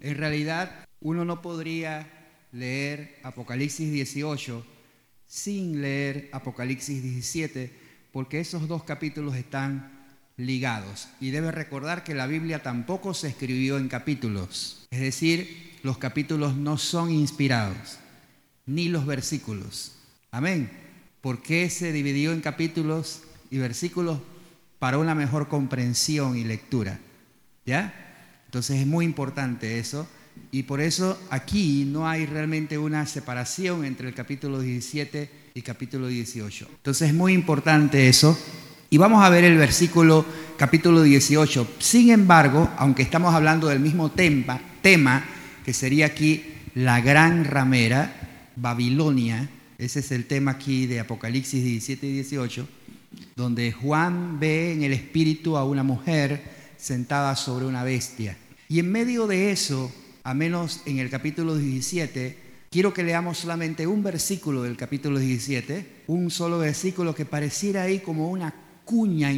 En realidad, uno no podría leer Apocalipsis 18 sin leer Apocalipsis 17, porque esos dos capítulos están ligados. Y debe recordar que la Biblia tampoco se escribió en capítulos, es decir, los capítulos no son inspirados, ni los versículos. Amén. ¿Por qué se dividió en capítulos y versículos? Para una mejor comprensión y lectura. ¿Ya? Entonces es muy importante eso. Y por eso aquí no hay realmente una separación entre el capítulo 17 y capítulo 18. Entonces es muy importante eso. Y vamos a ver el versículo capítulo 18. Sin embargo, aunque estamos hablando del mismo tema, tema que sería aquí la gran ramera, Babilonia, ese es el tema aquí de Apocalipsis 17 y 18, donde Juan ve en el espíritu a una mujer sentada sobre una bestia. Y en medio de eso, a menos en el capítulo 17, quiero que leamos solamente un versículo del capítulo 17, un solo versículo que pareciera ahí como una cuña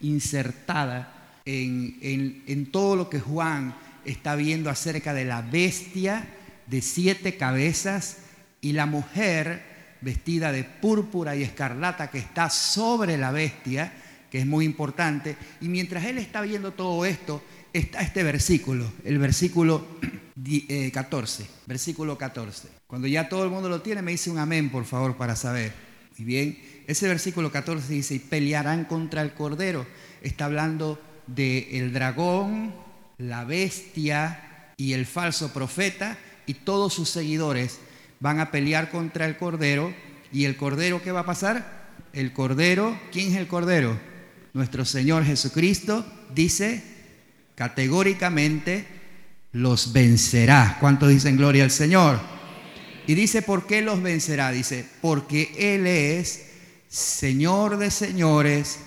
insertada en, en todo lo que Juan está viendo acerca de la bestia de siete cabezas y la mujer vestida de púrpura y escarlata que está sobre la bestia, que es muy importante. Y mientras él está viendo todo esto, está este versículo, el versículo 14, eh, versículo 14. Cuando ya todo el mundo lo tiene, me dice un amén, por favor, para saber. Y bien, ese versículo 14 dice, y pelearán contra el cordero. Está hablando del el dragón, la bestia y el falso profeta, y todos sus seguidores van a pelear contra el cordero. ¿Y el cordero qué va a pasar? El cordero, ¿quién es el cordero? Nuestro Señor Jesucristo dice, categóricamente los vencerá. ¿Cuántos dicen gloria al Señor? Y dice, ¿por qué los vencerá? Dice, porque Él es Señor de señores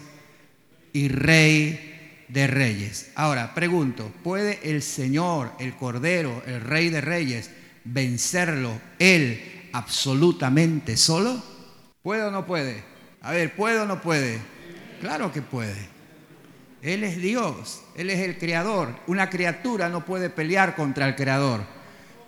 y Rey de reyes. Ahora, pregunto, ¿puede el Señor, el Cordero, el Rey de reyes, vencerlo Él absolutamente solo? ¿Puede o no puede? A ver, ¿puede o no puede? Claro que puede. Él es Dios, Él es el creador. Una criatura no puede pelear contra el creador.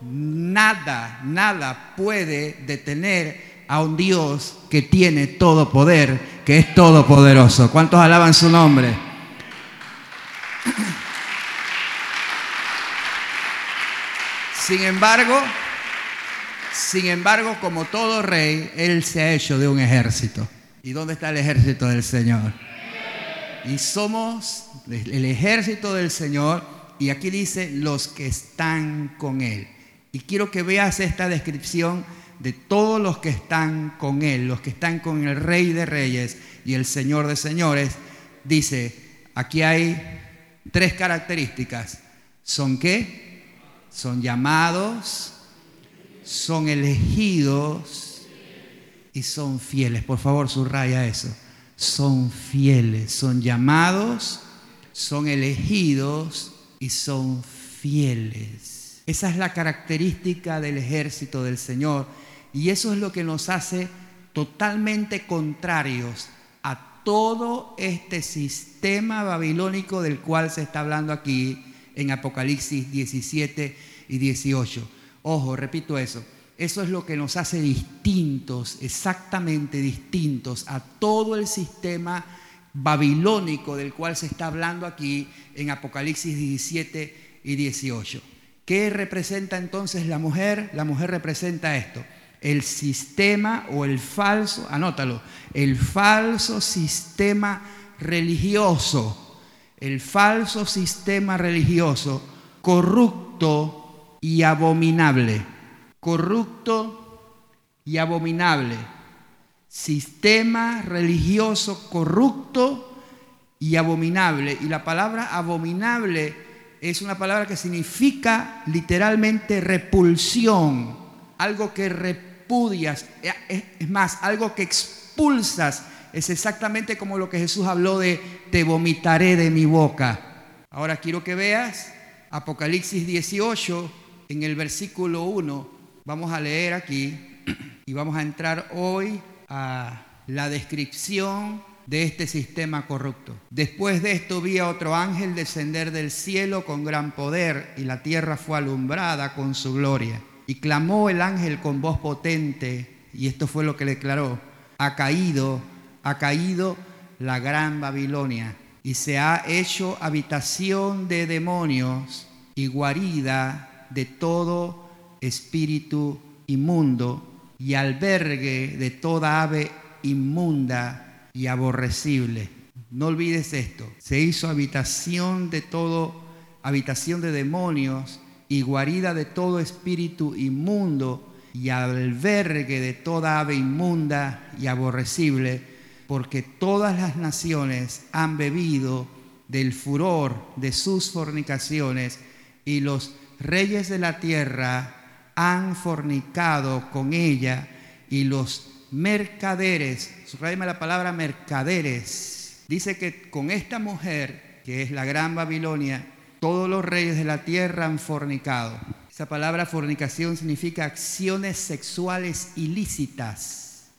Nada, nada puede detener a un Dios que tiene todo poder, que es todopoderoso. ¿Cuántos alaban su nombre? Sin embargo, sin embargo, como todo rey, Él se ha hecho de un ejército. ¿Y dónde está el ejército del Señor? y somos el ejército del Señor y aquí dice los que están con Él. Y quiero que veas esta descripción de todos los que están con Él, los que están con el Rey de Reyes y el Señor de Señores. Dice, aquí hay tres características. ¿Son qué? Son llamados, son elegidos y son fieles. Por favor, subraya eso son fieles, son llamados, son elegidos y son fieles. Esa es la característica del ejército del Señor y eso es lo que nos hace totalmente contrarios a todo este sistema babilónico del cual se está hablando aquí en Apocalipsis 17 y 18. Ojo, repito eso. Eso es lo que nos hace distintos, exactamente distintos a todo el sistema babilónico del cual se está hablando aquí en Apocalipsis 17 y 18. ¿Qué representa entonces la mujer? La mujer representa esto, el sistema o el falso, anótalo, el falso sistema religioso, el falso sistema religioso corrupto y abominable corrupto y abominable. Sistema religioso corrupto y abominable. Y la palabra abominable es una palabra que significa literalmente repulsión, algo que repudias, es más, algo que expulsas. Es exactamente como lo que Jesús habló de te vomitaré de mi boca. Ahora quiero que veas Apocalipsis 18 en el versículo 1 Vamos a leer aquí y vamos a entrar hoy a la descripción de este sistema corrupto. Después de esto vi a otro ángel descender del cielo con gran poder y la tierra fue alumbrada con su gloria. Y clamó el ángel con voz potente, y esto fue lo que declaró, ha caído, ha caído la gran Babilonia y se ha hecho habitación de demonios y guarida de todo espíritu inmundo y albergue de toda ave inmunda y aborrecible. No olvides esto, se hizo habitación de todo, habitación de demonios y guarida de todo espíritu inmundo y albergue de toda ave inmunda y aborrecible porque todas las naciones han bebido del furor de sus fornicaciones y los reyes de la tierra han fornicado con ella y los mercaderes, subrayame la palabra mercaderes, dice que con esta mujer, que es la gran Babilonia, todos los reyes de la tierra han fornicado. Esa palabra fornicación significa acciones sexuales ilícitas,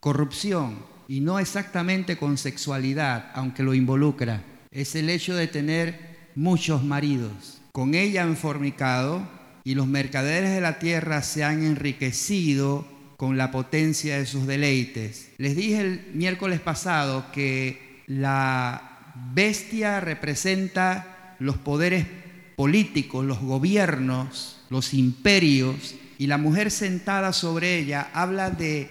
corrupción, y no exactamente con sexualidad, aunque lo involucra. Es el hecho de tener muchos maridos. Con ella han fornicado y los mercaderes de la tierra se han enriquecido con la potencia de sus deleites. Les dije el miércoles pasado que la bestia representa los poderes políticos, los gobiernos, los imperios, y la mujer sentada sobre ella habla de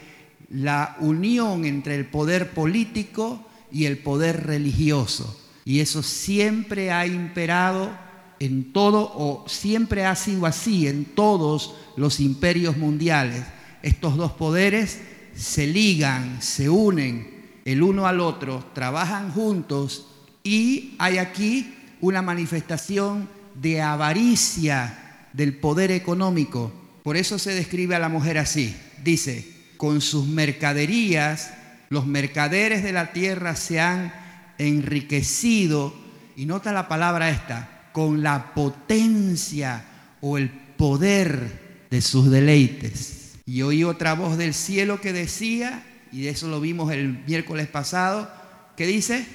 la unión entre el poder político y el poder religioso. Y eso siempre ha imperado en todo, o siempre ha sido así en todos los imperios mundiales. Estos dos poderes se ligan, se unen el uno al otro, trabajan juntos y hay aquí una manifestación de avaricia del poder económico. Por eso se describe a la mujer así. Dice, con sus mercaderías, los mercaderes de la tierra se han enriquecido, y nota la palabra esta, con la potencia o el poder de sus deleites. Y oí otra voz del cielo que decía, y de eso lo vimos el miércoles pasado, que dice,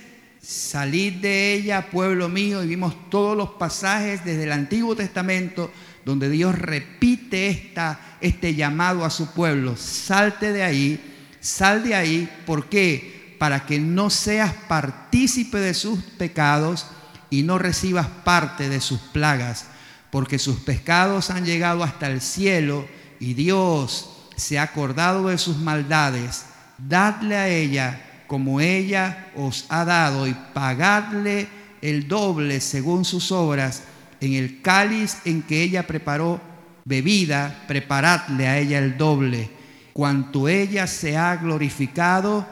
salid de ella, pueblo mío, y vimos todos los pasajes desde el Antiguo Testamento donde Dios repite esta, este llamado a su pueblo. Salte de ahí, sal de ahí, ¿por qué? Para que no seas partícipe de sus pecados y no recibas parte de sus plagas, porque sus pecados han llegado hasta el cielo y Dios se ha acordado de sus maldades. Dadle a ella como ella os ha dado y pagadle el doble según sus obras en el cáliz en que ella preparó bebida, preparadle a ella el doble. Cuanto ella se ha glorificado,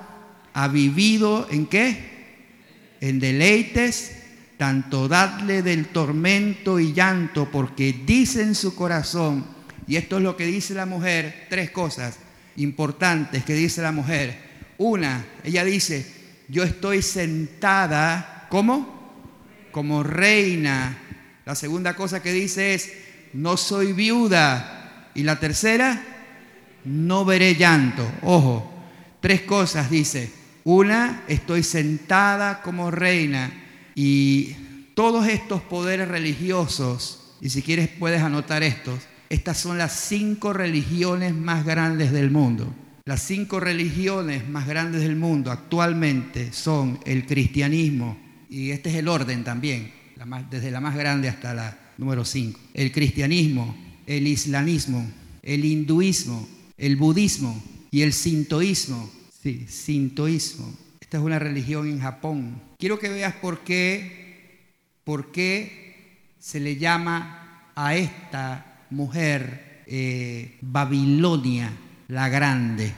ha vivido en qué? En deleites, tanto dadle del tormento y llanto, porque dice en su corazón, y esto es lo que dice la mujer, tres cosas importantes que dice la mujer. Una, ella dice, yo estoy sentada, ¿cómo? Como reina la segunda cosa que dice es, no soy viuda. Y la tercera, no veré llanto. Ojo, tres cosas dice. Una, estoy sentada como reina. Y todos estos poderes religiosos, y si quieres puedes anotar estos, estas son las cinco religiones más grandes del mundo. Las cinco religiones más grandes del mundo actualmente son el cristianismo, y este es el orden también, desde la más grande hasta la número 5. El cristianismo, el islamismo, el hinduismo, el budismo y el sintoísmo. Sí, sintoísmo. Esta es una religión en Japón. Quiero que veas por qué, por qué se le llama a esta mujer eh, Babilonia la Grande,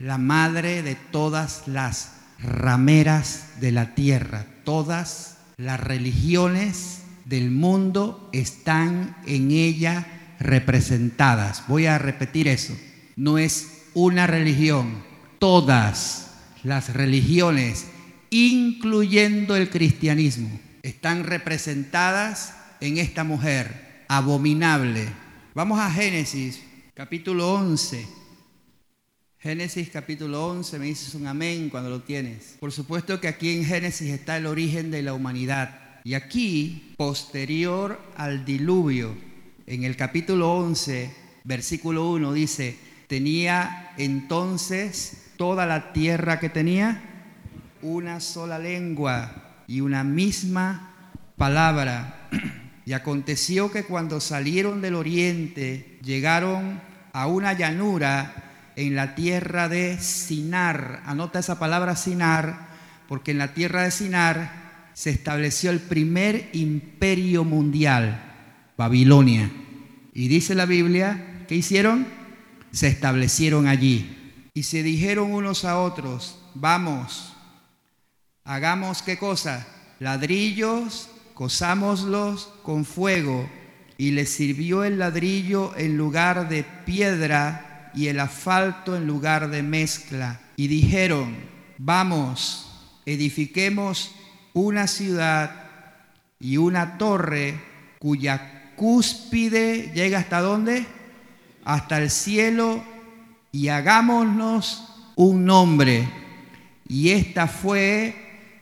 la madre de todas las rameras de la tierra, todas las religiones del mundo están en ella representadas. Voy a repetir eso. No es una religión. Todas las religiones, incluyendo el cristianismo, están representadas en esta mujer abominable. Vamos a Génesis capítulo 11. Génesis capítulo 11, me dices un amén cuando lo tienes. Por supuesto que aquí en Génesis está el origen de la humanidad. Y aquí, posterior al diluvio, en el capítulo 11, versículo 1 dice, tenía entonces toda la tierra que tenía una sola lengua y una misma palabra. Y aconteció que cuando salieron del oriente, llegaron a una llanura en la tierra de Sinar. Anota esa palabra Sinar, porque en la tierra de Sinar se estableció el primer imperio mundial, Babilonia. Y dice la Biblia, ¿qué hicieron? Se establecieron allí. Y se dijeron unos a otros, vamos, hagamos qué cosa? Ladrillos cosámoslos con fuego, y les sirvió el ladrillo en lugar de piedra y el asfalto en lugar de mezcla. Y dijeron, vamos, edifiquemos una ciudad y una torre cuya cúspide llega hasta dónde? Hasta el cielo y hagámonos un nombre. Y esta fue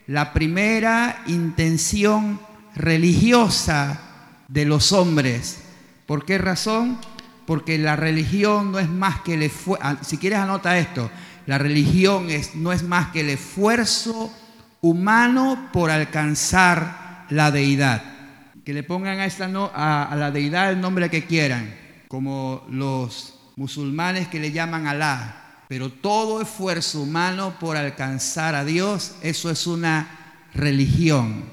la primera intención religiosa de los hombres. ¿Por qué razón? Porque la religión no es más que el esfuerzo, ah, si quieres anota esto, la religión es, no es más que el esfuerzo humano por alcanzar la deidad. Que le pongan a, esta no, a, a la deidad el nombre que quieran, como los musulmanes que le llaman Alá. Pero todo esfuerzo humano por alcanzar a Dios, eso es una religión.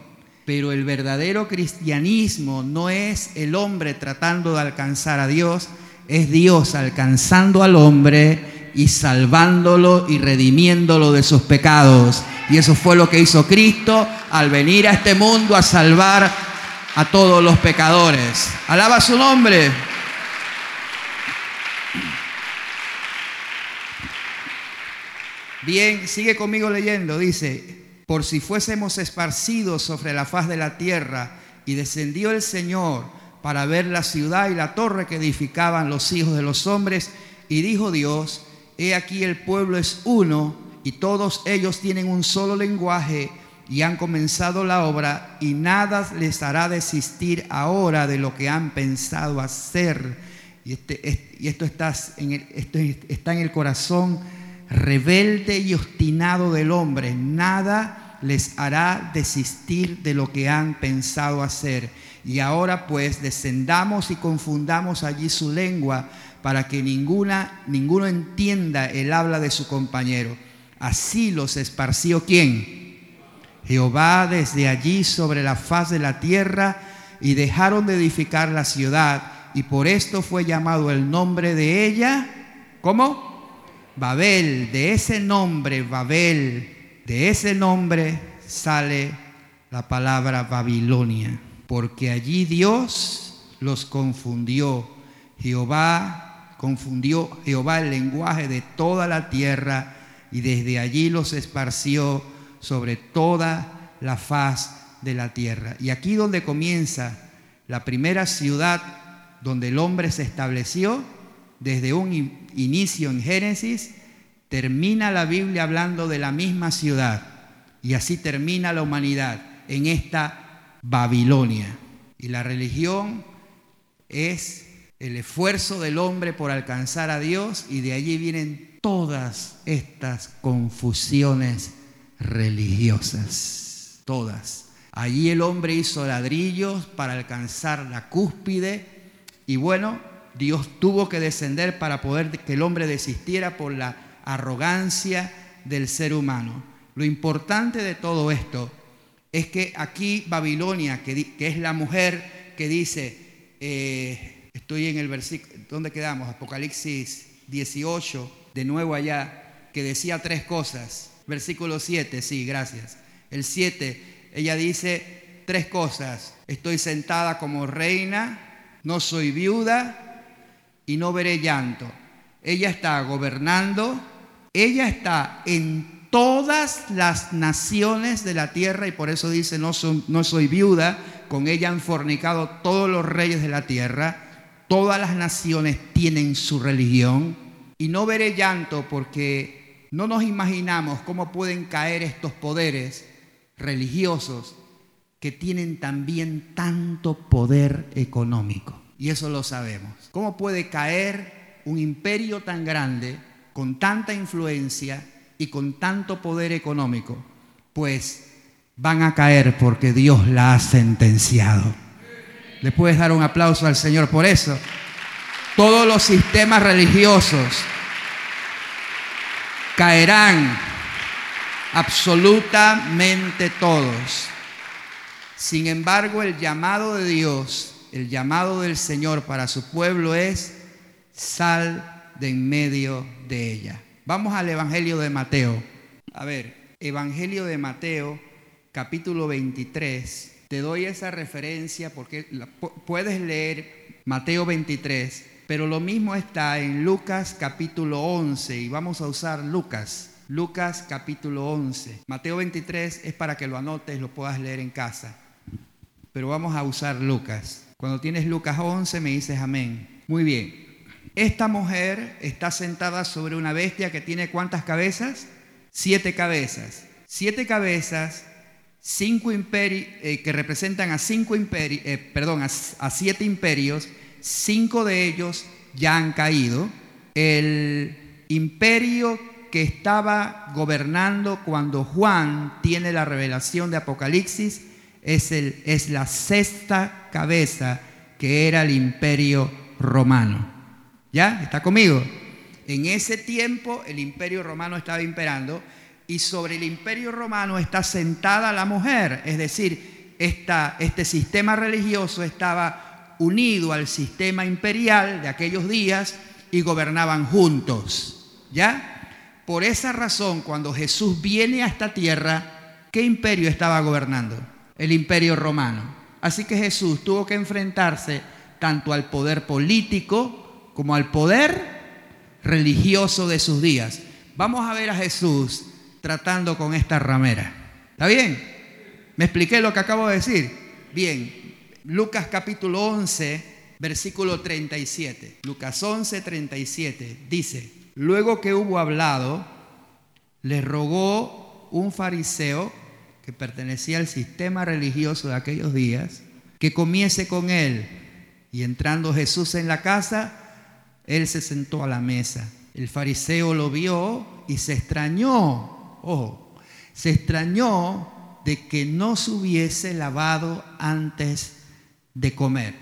Pero el verdadero cristianismo no es el hombre tratando de alcanzar a Dios, es Dios alcanzando al hombre y salvándolo y redimiéndolo de sus pecados. Y eso fue lo que hizo Cristo al venir a este mundo a salvar a todos los pecadores. Alaba su nombre. Bien, sigue conmigo leyendo. Dice, por si fuésemos esparcidos sobre la faz de la tierra, y descendió el Señor para ver la ciudad y la torre que edificaban los hijos de los hombres, y dijo Dios, he aquí el pueblo es uno, y todos ellos tienen un solo lenguaje, y han comenzado la obra, y nada les hará desistir ahora de lo que han pensado hacer. Y, este, y esto, está en el, esto está en el corazón rebelde y obstinado del hombre. Nada les hará desistir de lo que han pensado hacer. Y ahora pues descendamos y confundamos allí su lengua para que ninguna, ninguno entienda el habla de su compañero. Así los esparció quién? Jehová desde allí sobre la faz de la tierra y dejaron de edificar la ciudad y por esto fue llamado el nombre de ella. ¿Cómo? Babel, de ese nombre, Babel, de ese nombre sale la palabra Babilonia, porque allí Dios los confundió. Jehová confundió Jehová el lenguaje de toda la tierra y desde allí los esparció sobre toda la faz de la tierra. Y aquí donde comienza la primera ciudad donde el hombre se estableció, desde un inicio en Génesis, termina la Biblia hablando de la misma ciudad y así termina la humanidad en esta Babilonia. Y la religión es el esfuerzo del hombre por alcanzar a Dios y de allí vienen todas estas confusiones religiosas, todas. Allí el hombre hizo ladrillos para alcanzar la cúspide y bueno, Dios tuvo que descender para poder que el hombre desistiera por la arrogancia del ser humano. Lo importante de todo esto es que aquí Babilonia, que, es la mujer que dice, eh, estoy en el versículo, ¿dónde quedamos? Apocalipsis 18, de nuevo allá, que decía tres cosas. Versículo 7, sí, gracias. El 7, ella dice tres cosas. Estoy sentada como reina, no soy viuda y no veré llanto. Ella está gobernando, ella está en todas las naciones de la tierra y por eso dice, no, no soy viuda, con ella han fornicado todos los reyes de la tierra, todas las naciones tienen su religión Y no veré llanto porque no nos imaginamos cómo pueden caer estos poderes religiosos que tienen también tanto poder económico. Y eso lo sabemos. ¿Cómo puede caer un imperio tan grande, con tanta influencia y con tanto poder económico? Pues van a caer porque Dios la ha sentenciado. ¿Le puedes dar un aplauso al Señor por eso? Todos los sistemas religiosos caerán, absolutamente todos. Sin embargo, el llamado de Dios, el llamado del Señor para su pueblo es sal de en medio de ella. Vamos al Evangelio de Mateo. A ver, Evangelio de Mateo, capítulo 23. Te doy esa referencia porque puedes leer Mateo 23, pero lo mismo está en Lucas capítulo 11 y vamos a usar Lucas. Lucas capítulo 11. Mateo 23 es para que lo anotes, lo puedas leer en casa. Pero vamos a usar Lucas. Cuando tienes Lucas 11 me dices amén. Muy bien. Esta mujer está sentada sobre una bestia que tiene cuántas cabezas? Siete cabezas. Siete cabezas, cinco imperios, eh, que representan a cinco imperios, eh, perdón, a siete imperios. Cinco de ellos ya han caído. El imperio que estaba gobernando cuando Juan tiene la revelación de Apocalipsis es, la sexta cabeza que era el imperio romano. ¿Ya? ¿Está conmigo? En ese tiempo el imperio romano estaba imperando y sobre el imperio romano está sentada la mujer, es decir, este sistema religioso estaba unido al sistema imperial de aquellos días y gobernaban juntos. ¿Ya? Por esa razón, cuando Jesús viene a esta tierra, ¿qué imperio estaba gobernando? El imperio romano. Así que Jesús tuvo que enfrentarse tanto al poder político como al poder religioso de sus días. Vamos a ver a Jesús tratando con esta ramera. ¿Está bien? ¿Me expliqué lo que acabo de decir? Bien, Lucas capítulo 11, versículo 37. Lucas 11, 37 dice, luego que hubo hablado, le rogó un fariseo que pertenecía al sistema religioso de aquellos días, que comiese con él. Y entrando Jesús en la casa, él se sentó a la mesa. El fariseo lo vio y se extrañó ojo, se extrañó de que no se hubiese lavado antes de comer.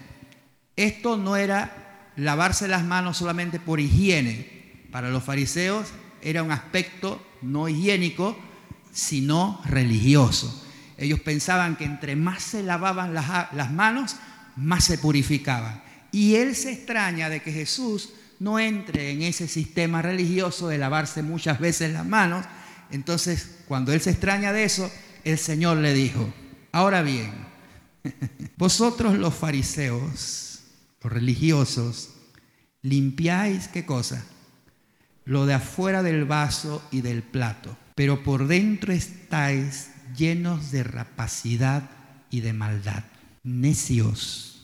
Esto no era lavarse las manos solamente por higiene. Para los fariseos era un aspecto no higiénico, sino religioso. Ellos pensaban que entre más se lavaban las, manos, más se purificaban. Y él se extraña de que Jesús no entre en ese sistema religioso de lavarse muchas veces las manos, entonces, cuando él se extraña de eso, el Señor le dijo, ahora bien, vosotros los fariseos, los religiosos, limpiáis qué cosa? Lo de afuera del vaso y del plato, pero por dentro estáis llenos de rapacidad y de maldad. Necios.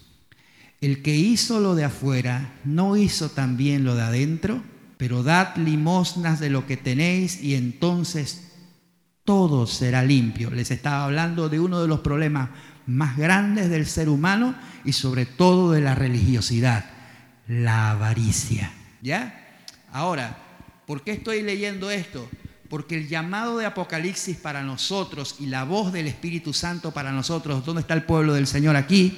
El que hizo lo de afuera, ¿no hizo también lo de adentro? pero dad limosnas de lo que tenéis y entonces todo será limpio. Les estaba hablando de uno de los problemas más grandes del ser humano y sobre todo de la religiosidad, la avaricia. ¿Ya? Ahora, ¿por qué estoy leyendo esto? Porque el llamado de Apocalipsis para nosotros y la voz del Espíritu Santo para nosotros, ¿dónde está el pueblo del Señor aquí?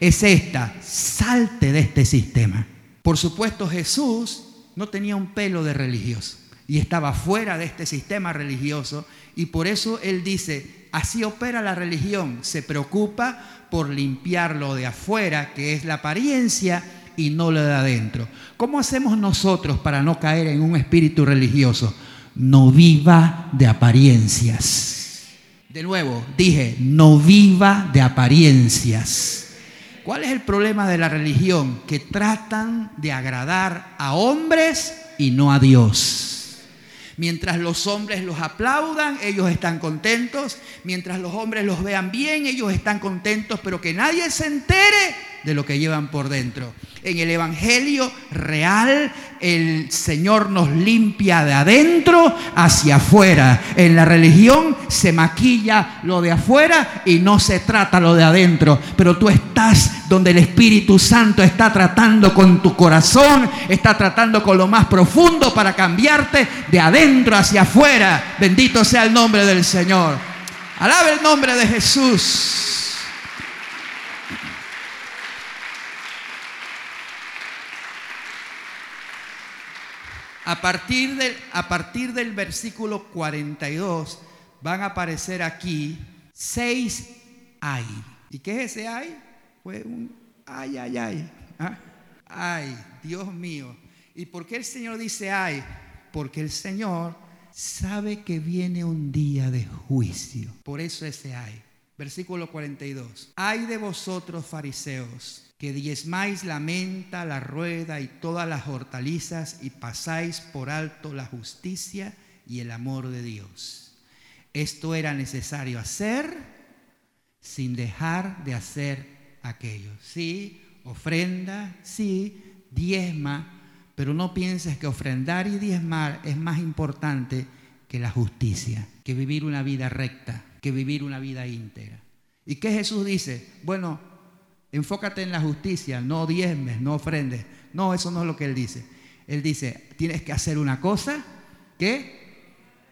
Es esta, salte de este sistema. Por supuesto Jesús no tenía un pelo de religioso y estaba fuera de este sistema religioso y por eso él dice, así opera la religión, se preocupa por limpiar lo de afuera, que es la apariencia, y no lo de adentro. ¿Cómo hacemos nosotros para no caer en un espíritu religioso? No viva de apariencias. De nuevo, dije, no viva de apariencias. ¿Cuál es el problema de la religión? Que tratan de agradar a hombres y no a Dios. Mientras los hombres los aplaudan, ellos están contentos. Mientras los hombres los vean bien, ellos están contentos. Pero que nadie se entere, de lo que llevan por dentro. En el Evangelio real, el Señor nos limpia de adentro hacia afuera. En la religión se maquilla lo de afuera y no se trata lo de adentro. Pero tú estás donde el Espíritu Santo está tratando con tu corazón, está tratando con lo más profundo para cambiarte de adentro hacia afuera. Bendito sea el nombre del Señor. Alabe el nombre de Jesús. A partir, del, a partir del versículo 42 van a aparecer aquí seis ay. ¿Y qué es ese ay? Fue un ay, ay, ay. ¿Ah? Ay, Dios mío. ¿Y por qué el Señor dice ay? Porque el Señor sabe que viene un día de juicio. Por eso ese ay. Versículo 42. Ay de vosotros fariseos que diezmáis la menta, la rueda y todas las hortalizas y pasáis por alto la justicia y el amor de Dios. Esto era necesario hacer sin dejar de hacer aquello. Sí, ofrenda, sí, diezma, pero no pienses que ofrendar y diezmar es más importante que la justicia, que vivir una vida recta, que vivir una vida íntegra. ¿Y qué Jesús dice? Bueno, Enfócate en la justicia, no diezmes, no ofrendes. No, eso no es lo que él dice. Él dice, tienes que hacer una cosa que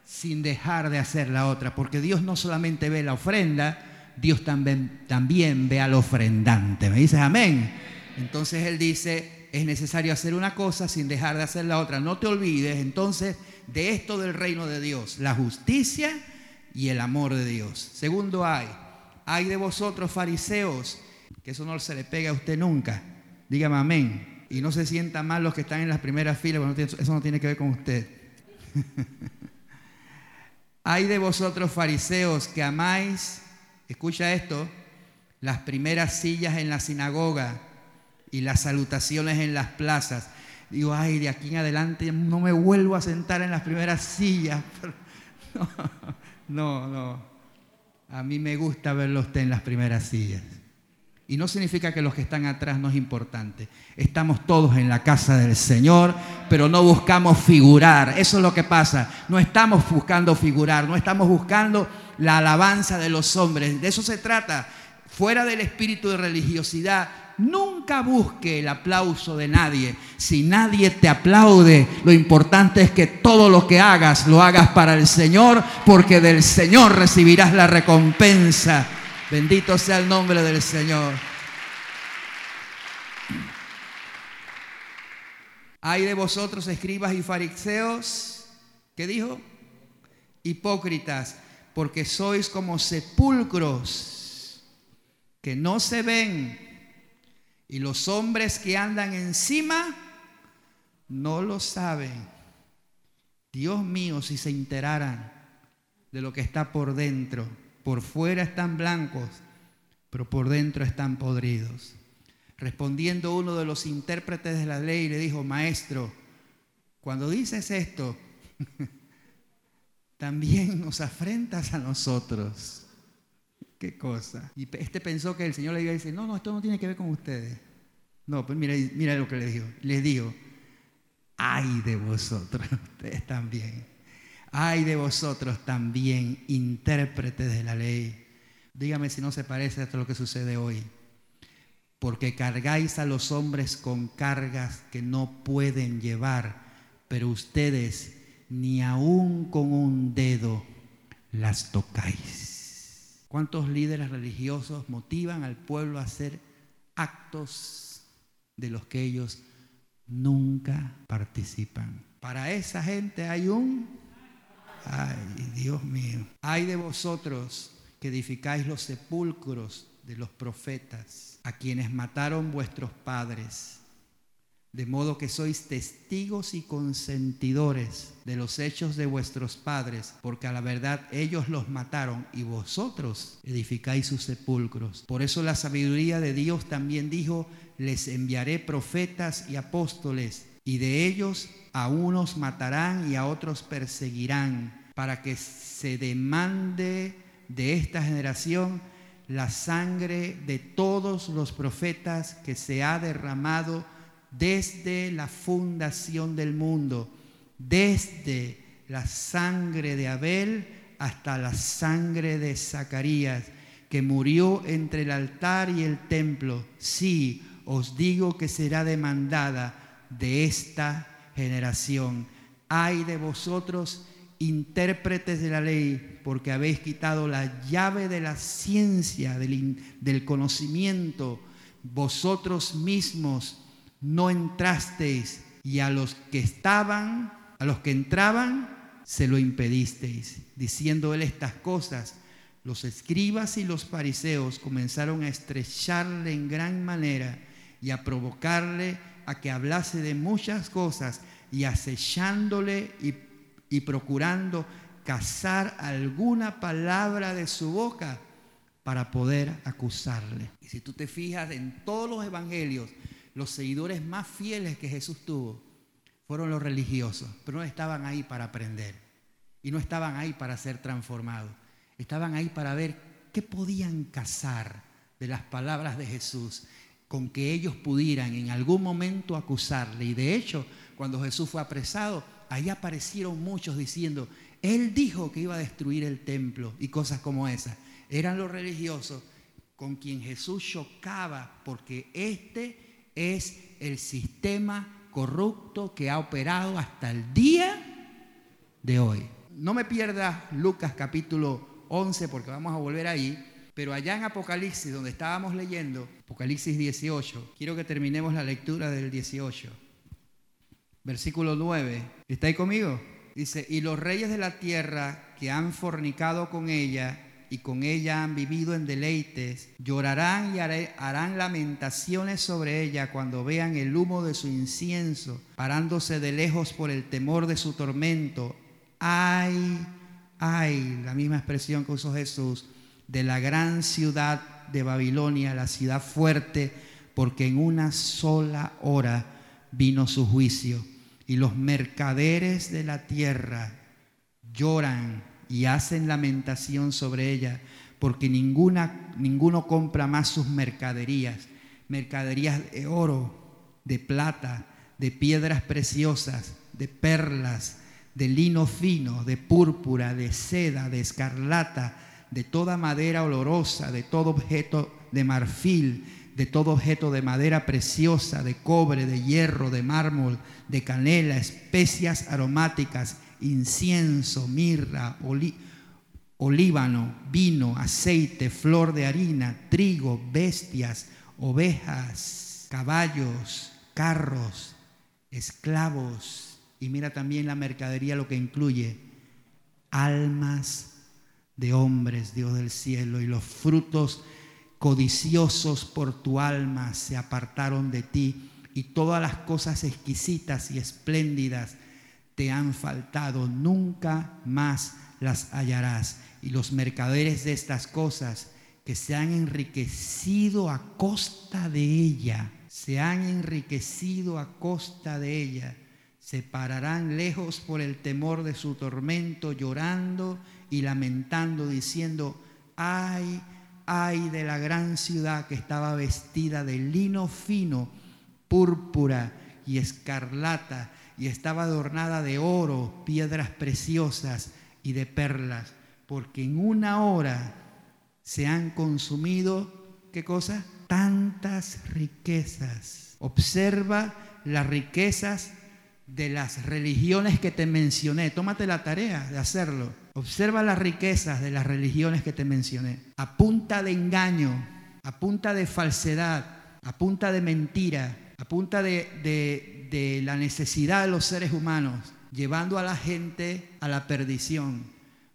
sin dejar de hacer la otra, porque Dios no solamente ve la ofrenda, Dios también, ve al ofrendante. ¿Me dices amén? Entonces él dice, es necesario hacer una cosa sin dejar de hacer la otra. No te olvides entonces de esto del reino de Dios, la justicia y el amor de Dios. Segundo hay, hay de vosotros fariseos que eso no se le pega a usted nunca. Dígame amén. Y no se sientan mal los que están en las primeras filas, porque eso no tiene que ver con usted. Hay de vosotros fariseos que amáis, escucha esto, las primeras sillas en la sinagoga y las salutaciones en las plazas. Digo, ay, de aquí en adelante no me vuelvo a sentar en las primeras sillas. No, no, no. A mí me gusta verlo usted en las primeras sillas. Y no significa que los que están atrás no es importante. Estamos todos en la casa del Señor, pero no buscamos figurar. Eso es lo que pasa. No estamos buscando figurar, no estamos buscando la alabanza de los hombres. De eso se trata. Fuera del espíritu de religiosidad, nunca busque el aplauso de nadie. Si nadie te aplaude, lo importante es que todo lo que hagas lo hagas para el Señor, porque del Señor recibirás la recompensa. Bendito sea el nombre del Señor. Hay de vosotros, escribas y fariseos, ¿qué dijo? Hipócritas, porque sois como sepulcros que no se ven, y los hombres que andan encima no lo saben. Dios mío, si se enteraran de lo que está por dentro por fuera están blancos, pero por dentro están podridos. Respondiendo uno de los intérpretes de la ley le dijo, maestro, cuando dices esto, también nos afrentas a nosotros. ¿Qué cosa? Y este pensó que el Señor le iba a decir, no, no, esto no tiene que ver con ustedes. No, pues mira, mira lo que le dijo. Les digo, ay de vosotros, ustedes también. Ay de vosotros también, intérpretes de la ley. Dígame si no se parece a lo que sucede hoy. Porque cargáis a los hombres con cargas que no pueden llevar, pero ustedes ni aún con un dedo las tocáis. ¿Cuántos líderes religiosos motivan al pueblo a hacer actos de los que ellos nunca participan? Para esa gente hay un Ay, Dios mío. Ay de vosotros que edificáis los sepulcros de los profetas, a quienes mataron vuestros padres. De modo que sois testigos y consentidores de los hechos de vuestros padres, porque a la verdad ellos los mataron y vosotros edificáis sus sepulcros. Por eso la sabiduría de Dios también dijo, les enviaré profetas y apóstoles, y de ellos a unos matarán y a otros perseguirán, para que se demande de esta generación la sangre de todos los profetas que se ha derramado desde la fundación del mundo, desde la sangre de Abel hasta la sangre de Zacarías, que murió entre el altar y el templo. Sí, os digo que será demandada de esta generación. Ay de vosotros, intérpretes de la ley, porque habéis quitado la llave de la ciencia, del, conocimiento. Vosotros mismos no entrasteis y a los que estaban, a los que entraban, se lo impedisteis. Diciendo él estas cosas, los escribas y los fariseos comenzaron a estrecharle en gran manera y a provocarle a que hablase de muchas cosas y acechándole y y procurando cazar alguna palabra de su boca para poder acusarle. Y si tú te fijas en todos los evangelios, los seguidores más fieles que Jesús tuvo fueron los religiosos, pero no estaban ahí para aprender y no estaban ahí para ser transformados. Estaban ahí para ver qué podían cazar de las palabras de Jesús con que ellos pudieran en algún momento acusarle. Y de hecho, cuando Jesús fue apresado, ahí aparecieron muchos diciendo, Él dijo que iba a destruir el templo y cosas como esas. Eran los religiosos con quien Jesús chocaba porque este es el sistema corrupto que ha operado hasta el día de hoy. No me pierdas Lucas capítulo 11 porque vamos a volver ahí, pero allá en Apocalipsis donde estábamos leyendo, Apocalipsis 18, quiero que terminemos la lectura del 18 versículo 9. ¿Está ahí conmigo? Dice, y los reyes de la tierra que han fornicado con ella y con ella han vivido en deleites, llorarán y harán lamentaciones sobre ella cuando vean el humo de su incienso, parándose de lejos por el temor de su tormento. Ay, ay, la misma expresión que usó Jesús, de la gran ciudad de Babilonia, la ciudad fuerte, porque en una sola hora vino su juicio. Y los mercaderes de la tierra lloran y hacen lamentación sobre ella, porque ninguna, ninguno compra más sus mercaderías, mercaderías de oro, de plata, de piedras preciosas, de perlas, de lino fino, de púrpura, de seda, de escarlata, de toda madera olorosa, de todo objeto de marfil, de todo objeto de madera preciosa, de cobre, de hierro, de mármol, de canela, especias aromáticas, incienso, mirra, olíbano, vino, aceite, flor de harina, trigo, bestias, ovejas, caballos, carros, esclavos. Y mira también la mercadería lo que incluye almas de hombres, Dios del cielo, y los frutos codiciosos por tu alma se apartaron de ti y todas las cosas exquisitas y espléndidas te han faltado, nunca más las hallarás. Y los mercaderes de estas cosas que se han enriquecido a costa de ella, se han enriquecido a costa de ella, se pararán lejos por el temor de su tormento, llorando y lamentando, diciendo, ay, ay de la gran ciudad que estaba vestida de lino fino, púrpura y escarlata, y estaba adornada de oro, piedras preciosas y de perlas, porque en una hora se han consumido, ¿qué cosa? Tantas riquezas. Observa las riquezas de las religiones que te mencioné. Tómate la tarea de hacerlo. Observa las riquezas de las religiones que te mencioné. A punta de engaño, a punta de falsedad, a punta de mentira, a punta de, la necesidad de los seres humanos, llevando a la gente a la perdición.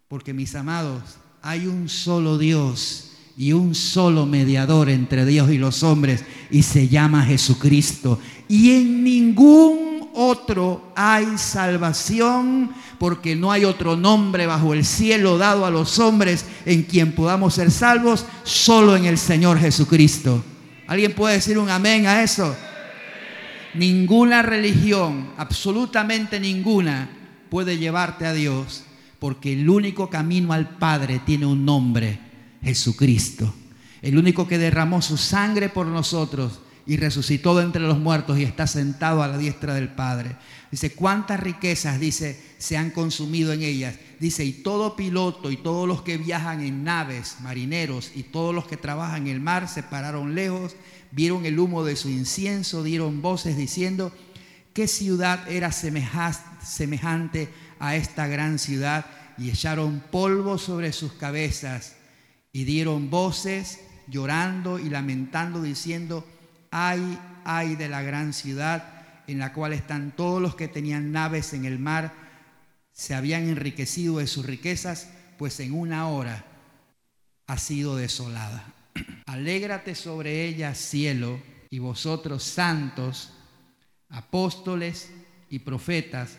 Porque mis amados, hay un solo Dios y un solo mediador entre Dios y los hombres y se llama Jesucristo. Y en ningún otro hay salvación, porque no hay otro nombre bajo el cielo dado a los hombres en quien podamos ser salvos, solo en el Señor Jesucristo. ¿Alguien puede decir un amén a eso? Ninguna religión, absolutamente ninguna, puede llevarte a Dios, porque el único camino al Padre tiene un nombre, Jesucristo. el único que derramó su sangre por nosotros y resucitó de entre los muertos y está sentado a la diestra del Padre. Dice, ¿cuántas riquezas, dice, se han consumido en ellas? Dice, y todo piloto y todos los que viajan en naves, marineros y todos los que trabajan en el mar se pararon lejos, vieron el humo de su incienso, dieron voces diciendo, ¿qué ciudad era semejante a esta gran ciudad? Y echaron polvo sobre sus cabezas y dieron voces llorando y lamentando diciendo, ay, ay de la gran ciudad en la cual están todos los que tenían naves en el mar, se habían enriquecido de sus riquezas, pues en una hora ha sido desolada. Alégrate sobre ella, cielo, y vosotros santos, apóstoles y profetas,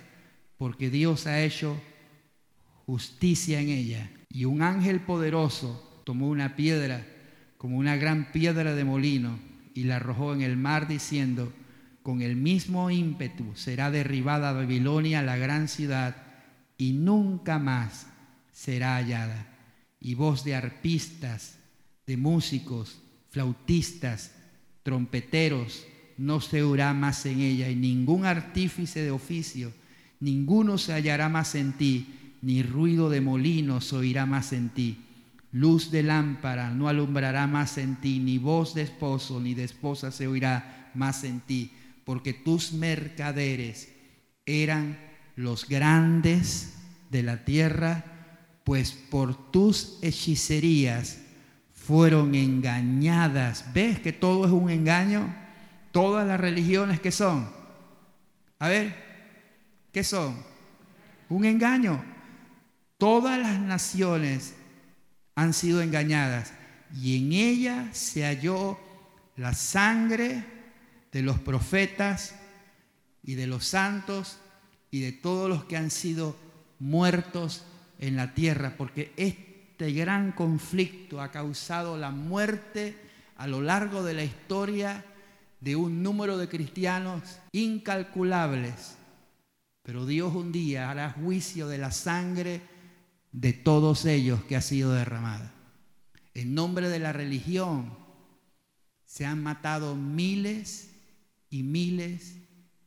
porque Dios ha hecho justicia en ella. Y un ángel poderoso tomó una piedra, como una gran piedra de molino, y la arrojó en el mar diciendo, con el mismo ímpetu será derribada Babilonia, la gran ciudad, y nunca más será hallada. Y voz de arpistas, de músicos, flautistas, trompeteros, no se oirá más en ella, y ningún artífice de oficio, ninguno se hallará más en ti, ni ruido de molinos oirá más en ti Luz de lámpara no alumbrará más en ti, ni voz de esposo ni de esposa se oirá más en ti, porque tus mercaderes eran los grandes de la tierra, pues por tus hechicerías fueron engañadas. ¿Ves que todo es un engaño? Todas las religiones que son. A ver, ¿qué son? Un engaño. Todas las naciones han sido engañadas y en ella se halló la sangre de los profetas y de los santos y de todos los que han sido muertos en la tierra, porque este gran conflicto ha causado la muerte a lo largo de la historia de un número de cristianos incalculables. Pero Dios un día hará juicio de la sangre de todos ellos que ha sido derramada. En nombre de la religión se han matado miles y miles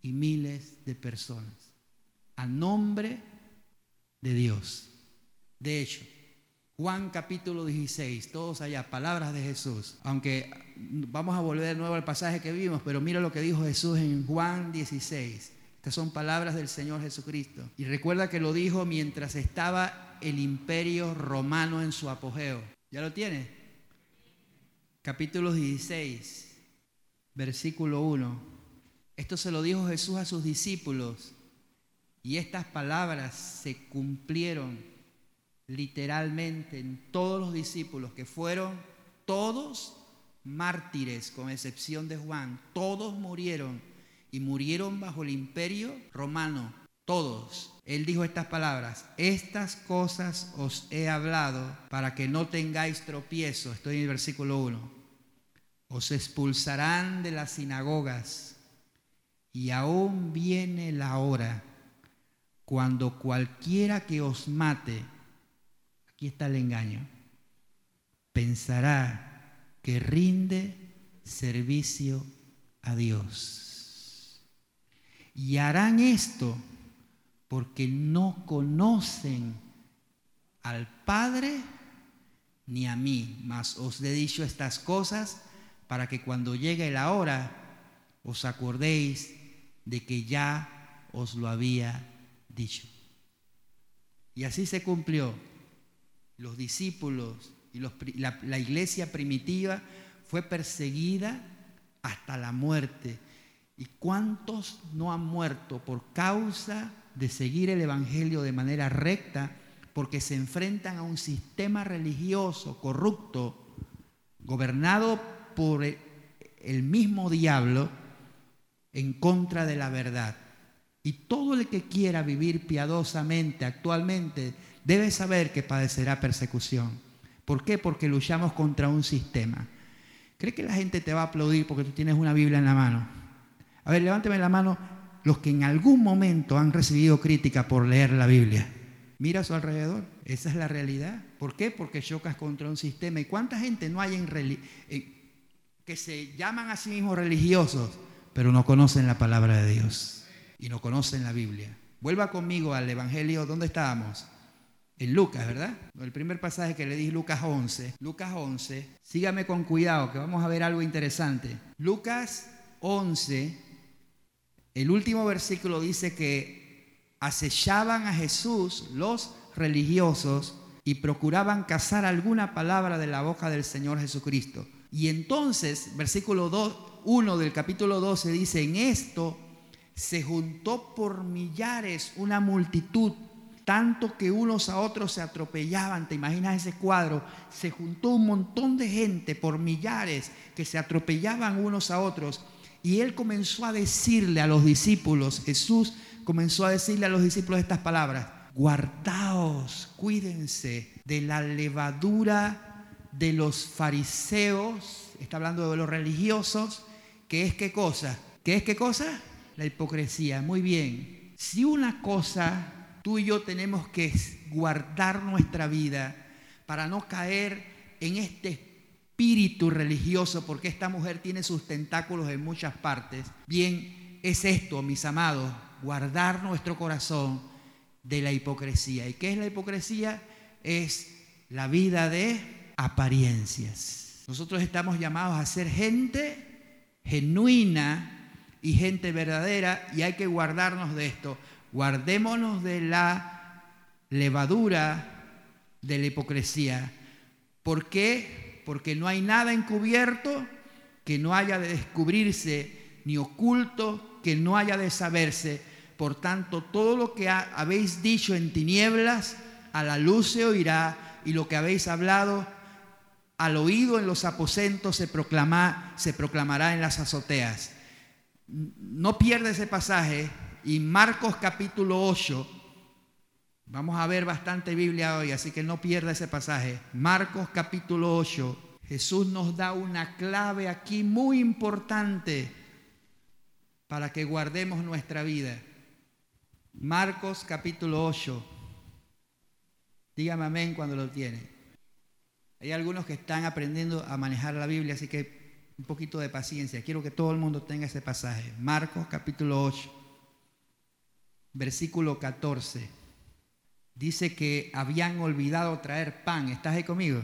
y miles de personas. A nombre de Dios. De hecho, Juan capítulo 16, todos allá, palabras de Jesús. Aunque vamos a volver de nuevo al pasaje que vimos, pero mira lo que dijo Jesús en Juan 16. Estas son palabras del Señor Jesucristo. Y recuerda que lo dijo mientras estaba el imperio romano en su apogeo. ¿Ya lo tiene? Capítulo 16, versículo 1. Esto se lo dijo Jesús a sus discípulos y estas palabras se cumplieron literalmente en todos los discípulos que fueron todos mártires, con excepción de Juan. Todos murieron y murieron bajo el imperio romano. Todos. Él dijo estas palabras, estas cosas os he hablado para que no tengáis tropiezo. Estoy en el versículo 1. Os expulsarán de las sinagogas y aún viene la hora cuando cualquiera que os mate, aquí está el engaño, pensará que rinde servicio a Dios. Y harán esto porque no conocen al Padre ni a mí, mas os he dicho estas cosas para que cuando llegue la hora os acordéis de que ya os lo había dicho. Y así se cumplió. Los discípulos y la, la iglesia primitiva fue perseguida hasta la muerte. ¿Y cuántos no han muerto por causa de seguir el Evangelio de manera recta porque se enfrentan a un sistema religioso corrupto, gobernado por el mismo diablo, en contra de la verdad. Y todo el que quiera vivir piadosamente actualmente debe saber que padecerá persecución. ¿Por qué? Porque luchamos contra un sistema. ¿Cree que la gente te va a aplaudir porque tú tienes una Biblia en la mano? A ver, levánteme la mano los que en algún momento han recibido crítica por leer la Biblia. Mira a su alrededor. Esa es la realidad. ¿Por qué? Porque chocas contra un sistema. ¿Y cuánta gente no hay en, que se llaman a sí mismos religiosos, pero no conocen la palabra de Dios y no conocen la Biblia? Vuelva conmigo al Evangelio, ¿dónde estábamos? En Lucas, ¿verdad? El primer pasaje que le di, Lucas 11. Lucas 11, sígame con cuidado, que vamos a ver algo interesante. Lucas 11, el último versículo dice que acechaban a Jesús los religiosos y procuraban cazar alguna palabra de la boca del Señor Jesucristo. Y entonces, versículo 2, 1 del capítulo 12 dice, en esto se juntó por millares una multitud, tanto que unos a otros se atropellaban. ¿Te imaginas ese cuadro? Se juntó un montón de gente por millares que se atropellaban unos a otros. Y él comenzó a decirle a los discípulos, Jesús comenzó a decirle a los discípulos estas palabras, guardaos, cuídense de la levadura de los fariseos, está hablando de los religiosos, que es qué cosa, ¿qué es qué cosa? La hipocresía, muy bien. Si una cosa tú y yo tenemos que guardar nuestra vida para no caer en este espíritu religioso, porque esta mujer tiene sus tentáculos en muchas partes, bien, es esto, mis amados, guardar nuestro corazón de la hipocresía. ¿Y qué es la hipocresía? Es la vida de apariencias. Nosotros estamos llamados a ser gente genuina y gente verdadera y hay que guardarnos de esto. Guardémonos de la levadura de la hipocresía. ¿Por qué? Porque no hay nada encubierto que no haya de descubrirse, ni oculto que no haya de saberse por tanto, todo lo que habéis dicho en tinieblas, a la luz se oirá, y lo que habéis hablado al oído en los aposentos se, proclama, se proclamará en las azoteas. No pierda ese pasaje. Y Marcos capítulo 8, vamos a ver bastante Biblia hoy, así que no pierda ese pasaje. Marcos capítulo 8, Jesús nos da una clave aquí muy importante para que guardemos nuestra vida. Marcos capítulo 8. Dígame amén cuando lo tiene. Hay algunos que están aprendiendo a manejar la Biblia, así que un poquito de paciencia. Quiero que todo el mundo tenga ese pasaje. Marcos capítulo 8, versículo 14. Dice que habían olvidado traer pan. ¿Estás ahí conmigo?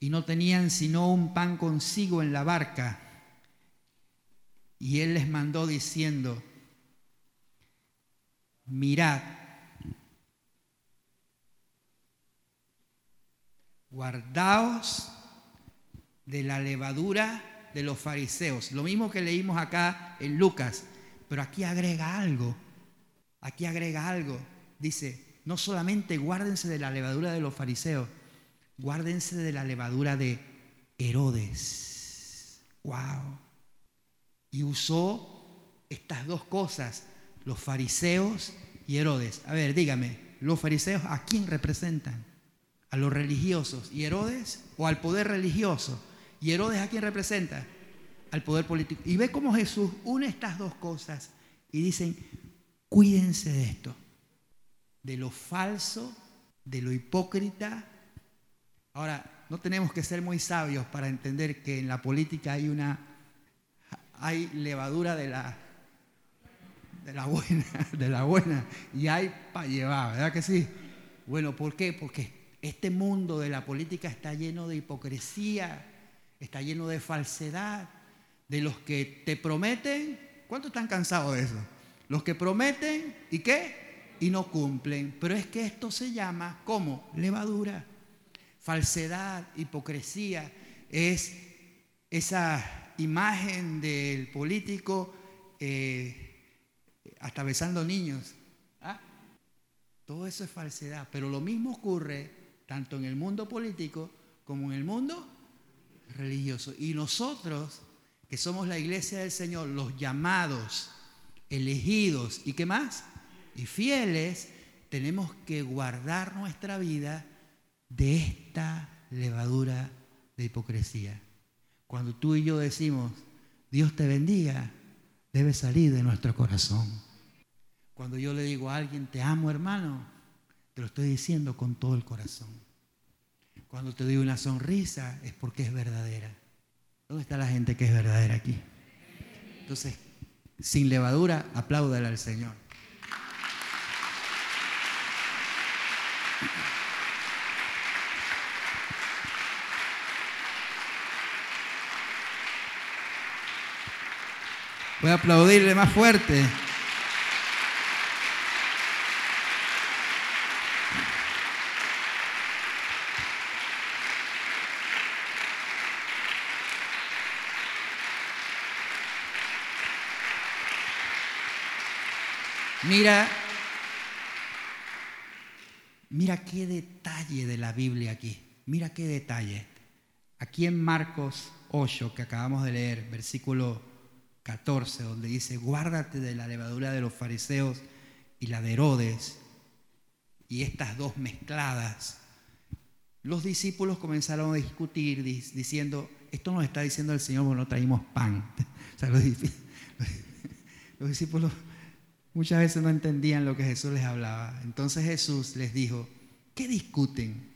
Y no tenían sino un pan consigo en la barca. Y él les mandó diciendo, mirad, guardaos de la levadura de los fariseos. Lo mismo que leímos acá en Lucas, pero aquí agrega algo, aquí agrega algo. Dice, no solamente guárdense de la levadura de los fariseos, guárdense de la levadura de Herodes. Wow. Y usó estas dos cosas los fariseos y Herodes. A ver, dígame, ¿los fariseos a quién representan? ¿A los religiosos? ¿Y Herodes? ¿O al poder religioso? ¿Y Herodes a quién representa? Al poder político. Y ve cómo Jesús une estas dos cosas y dicen, cuídense de esto, de lo falso, de lo hipócrita. Ahora, no tenemos que ser muy sabios para entender que en la política hay una hay levadura de la de la buena, de la buena, y hay para llevar, ¿verdad que sí? Bueno, ¿por qué? Porque este mundo de la política está lleno de hipocresía, está lleno de falsedad, de los que te prometen, ¿cuántos están cansados de eso? Los que prometen y qué? Y no cumplen. Pero es que esto se llama, ¿cómo? Levadura. Falsedad, hipocresía, es esa imagen del político eh, hasta besando niños. ¿Ah? Todo eso es falsedad. Pero lo mismo ocurre tanto en el mundo político como en el mundo religioso. Y nosotros, que somos la iglesia del Señor, los llamados, elegidos y qué más, y fieles, tenemos que guardar nuestra vida de esta levadura de hipocresía. Cuando tú y yo decimos, Dios te bendiga, debe salir de nuestro corazón. Cuando yo le digo a alguien, te amo hermano, Te lo estoy diciendo con todo el corazón. Cuando te doy una sonrisa es porque es verdadera. ¿Dónde está la gente que es verdadera aquí? Entonces, sin levadura, apláudale al Señor. Voy a aplaudirle más fuerte. Mira, mira qué detalle de la Biblia aquí. Mira qué detalle. Aquí en Marcos 8, que acabamos de leer, versículo 14, donde dice, guárdate de la levadura de los fariseos y la de Herodes, y estas dos mezcladas. Los discípulos comenzaron a discutir diciendo, esto nos está diciendo el Señor porque no traímos pan. O sea, los discípulos muchas veces no entendían lo que Jesús les hablaba. Entonces Jesús les dijo, ¿qué discuten?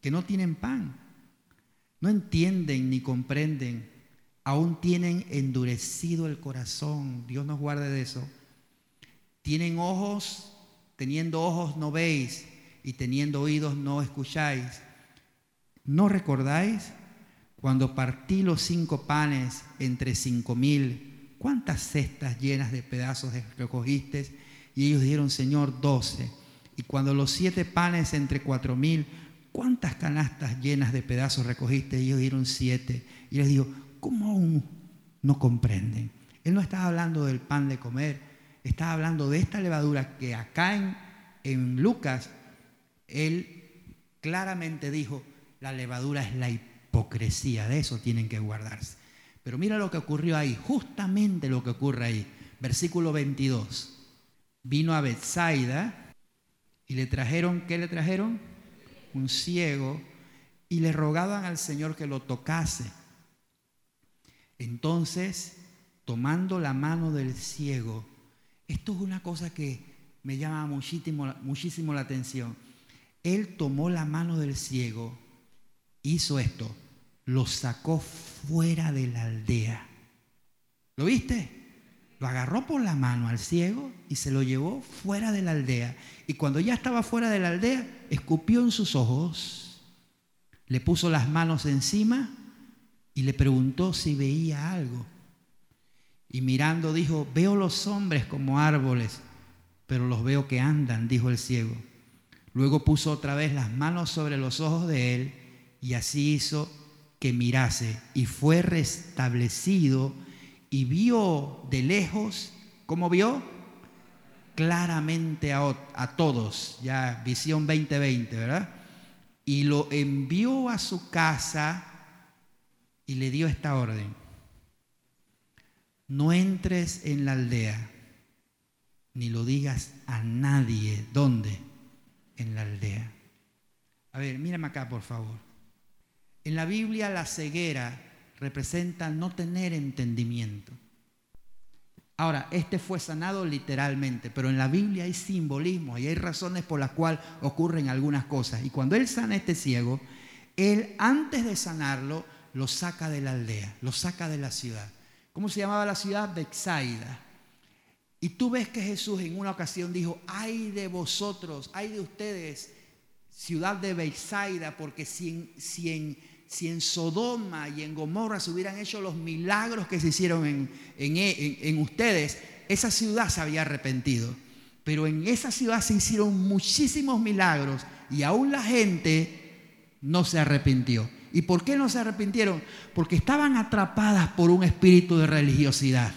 Que no tienen pan. No entienden ni comprenden aún tienen endurecido el corazón. Dios nos guarde de eso. Tienen ojos, teniendo ojos no veis y teniendo oídos no escucháis. ¿No recordáis cuando partí los cinco panes entre cinco mil? ¿Cuántas cestas llenas de pedazos recogiste? Y ellos dijeron, Señor, doce. Y cuando los siete panes entre cuatro mil, ¿cuántas canastas llenas de pedazos recogiste? Y ellos dijeron siete. Y les digo, ¿cómo aún no comprenden? Él no estaba hablando del pan de comer, estaba hablando de esta levadura que acá en, en Lucas, él claramente dijo, la levadura es la hipocresía, de eso tienen que guardarse. Pero mira lo que ocurrió ahí, justamente lo que ocurre ahí. Versículo 22. Vino a Bethsaida y le trajeron, ¿qué le trajeron? Un ciego y le rogaban al Señor que lo tocase. Entonces, tomando la mano del ciego, esto es una cosa que me llama muchísimo, muchísimo la atención. Él tomó la mano del ciego, hizo esto, lo sacó fuera de la aldea. ¿Lo viste? Lo agarró por la mano al ciego y se lo llevó fuera de la aldea. Y cuando ya estaba fuera de la aldea, escupió en sus ojos, le puso las manos encima y le preguntó si veía algo. Y mirando dijo, veo los hombres como árboles, pero los veo que andan, dijo el ciego. Luego puso otra vez las manos sobre los ojos de él y así hizo que mirase y fue restablecido y vio de lejos, ¿cómo vio? Claramente a, a todos, ya visión 2020, ¿verdad? Y lo envió a su casa y le dio esta orden. No entres en la aldea, ni lo digas a nadie. ¿Dónde? En la aldea. A ver, mírame acá, por favor. En la Biblia la ceguera representa no tener entendimiento. Ahora, este fue sanado literalmente, pero en la Biblia hay simbolismo y hay razones por las cuales ocurren algunas cosas. Y cuando él sana a este ciego, él antes de sanarlo lo saca de la aldea, lo saca de la ciudad. ¿Cómo se llamaba la ciudad? Bexaida. Y tú ves que Jesús en una ocasión dijo, ay de vosotros, ay de ustedes, ciudad de Bexaida, porque si en, si, si en, Sodoma y en Gomorra se hubieran hecho los milagros que se hicieron en, en ustedes, esa ciudad se había arrepentido. Pero en esa ciudad se hicieron muchísimos milagros y aún la gente no se arrepintió. ¿Y por qué no se arrepintieron? Porque estaban atrapadas por un espíritu de religiosidad.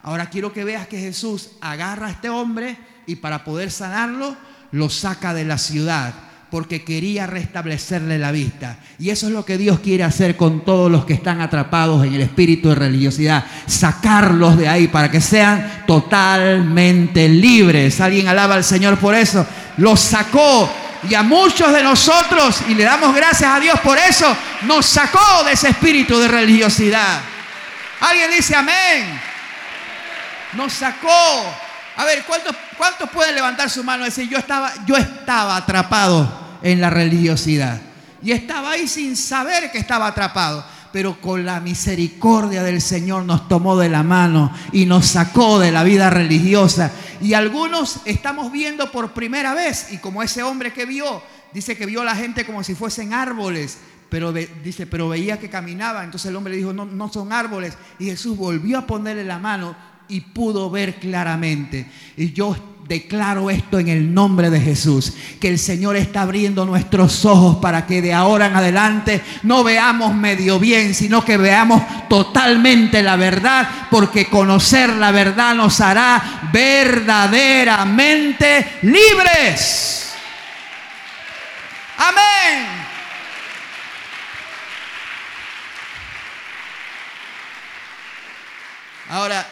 Ahora quiero que veas que Jesús agarra a este hombre y para poder sanarlo lo saca de la ciudad porque quería restablecerle la vista. Y eso es lo que Dios quiere hacer con todos los que están atrapados en el espíritu de religiosidad. Sacarlos de ahí para que sean totalmente libres. ¿Alguien alaba al Señor por eso? Los sacó y a muchos de nosotros, y le damos gracias a Dios por eso, nos sacó de ese espíritu de religiosidad. Alguien dice amén. Nos sacó A ver, ¿cuántos, ¿cuántos pueden levantar su mano y decir, yo estaba, yo estaba atrapado en la religiosidad? Y estaba ahí sin saber que estaba atrapado pero con la misericordia del Señor nos tomó de la mano y nos sacó de la vida religiosa. Y algunos estamos viendo por primera vez, y como ese hombre que vio, dice que vio a la gente como si fuesen árboles, pero dice, pero veía que caminaba. Entonces el hombre dijo, no, no son árboles. Y Jesús volvió a ponerle la mano y pudo ver claramente. Y yo declaro esto en el nombre de Jesús, que el Señor está abriendo nuestros ojos para que de ahora en adelante no veamos medio bien, sino que veamos totalmente la verdad, porque conocer la verdad nos hará verdaderamente libres. Amén. Ahora,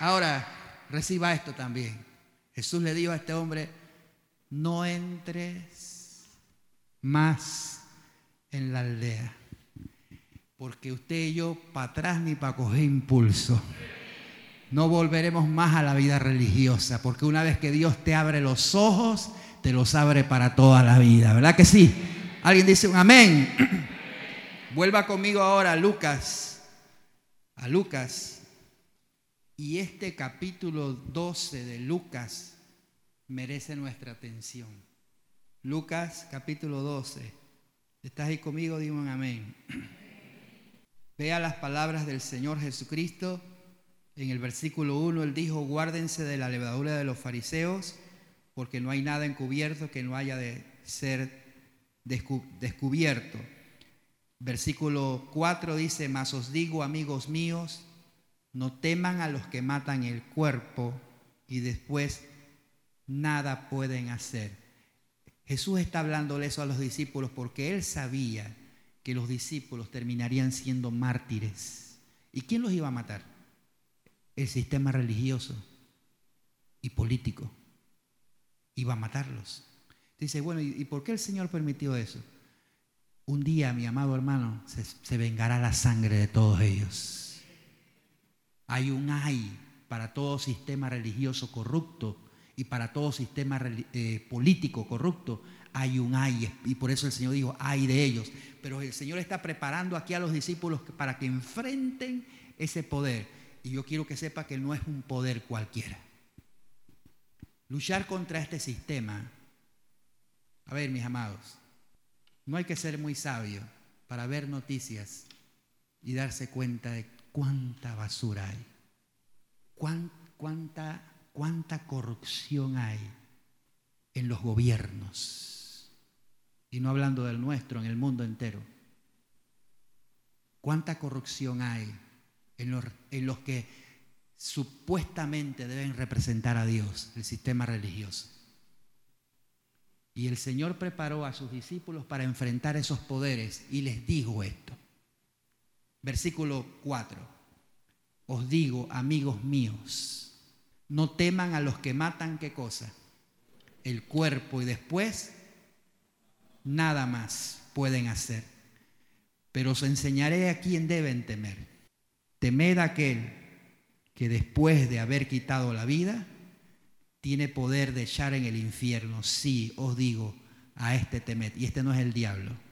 ahora, reciba esto también. Jesús le dijo a este hombre, no entres más en la aldea, porque usted y yo para atrás ni para coger impulso. No volveremos más a la vida religiosa, porque una vez que Dios te abre los ojos, te los abre para toda la vida, ¿verdad que sí? Alguien dice un amén. Vuelva conmigo ahora a Lucas, a Lucas y este capítulo 12 de Lucas merece nuestra atención. Lucas capítulo 12. ¿Estás ahí conmigo? Dime un amén. Vea las palabras del Señor Jesucristo. En el versículo 1 él dijo, guárdense de la levadura de los fariseos, porque no hay nada encubierto que no haya de ser descubierto. Versículo 4 dice, mas os digo, amigos míos, no teman a los que matan el cuerpo y después nada pueden hacer. Jesús está hablándole eso a los discípulos porque él sabía que los discípulos terminarían siendo mártires. ¿Y quién los iba a matar? El sistema religioso y político. Iba a matarlos. Dice, bueno, ¿y por qué el Señor permitió eso? Un día, mi amado hermano, se, se vengará la sangre de todos ellos. Hay un ay para todo sistema religioso corrupto y para todo sistema eh, político corrupto. Hay un ay y por eso el Señor dijo, ay de ellos. Pero el Señor está preparando aquí a los discípulos para que enfrenten ese poder. Y yo quiero que sepa que no es un poder cualquiera. Luchar contra este sistema. A ver, mis amados, no hay que ser muy sabio para ver noticias y darse cuenta de cuánta basura hay, cuánta, cuánta corrupción hay en los gobiernos, y no hablando del nuestro, en el mundo entero. Cuánta corrupción hay en los, en los que supuestamente deben representar a Dios, el sistema religioso. Y el Señor preparó a sus discípulos para enfrentar esos poderes y les dijo esto. Versículo 4. Os digo, amigos míos, no teman a los que matan qué cosa? El cuerpo y después nada más pueden hacer. Pero os enseñaré a quién deben temer. Temed a aquel que después de haber quitado la vida, tiene poder de echar en el infierno. Sí, os digo, a este temed. Y este no es el diablo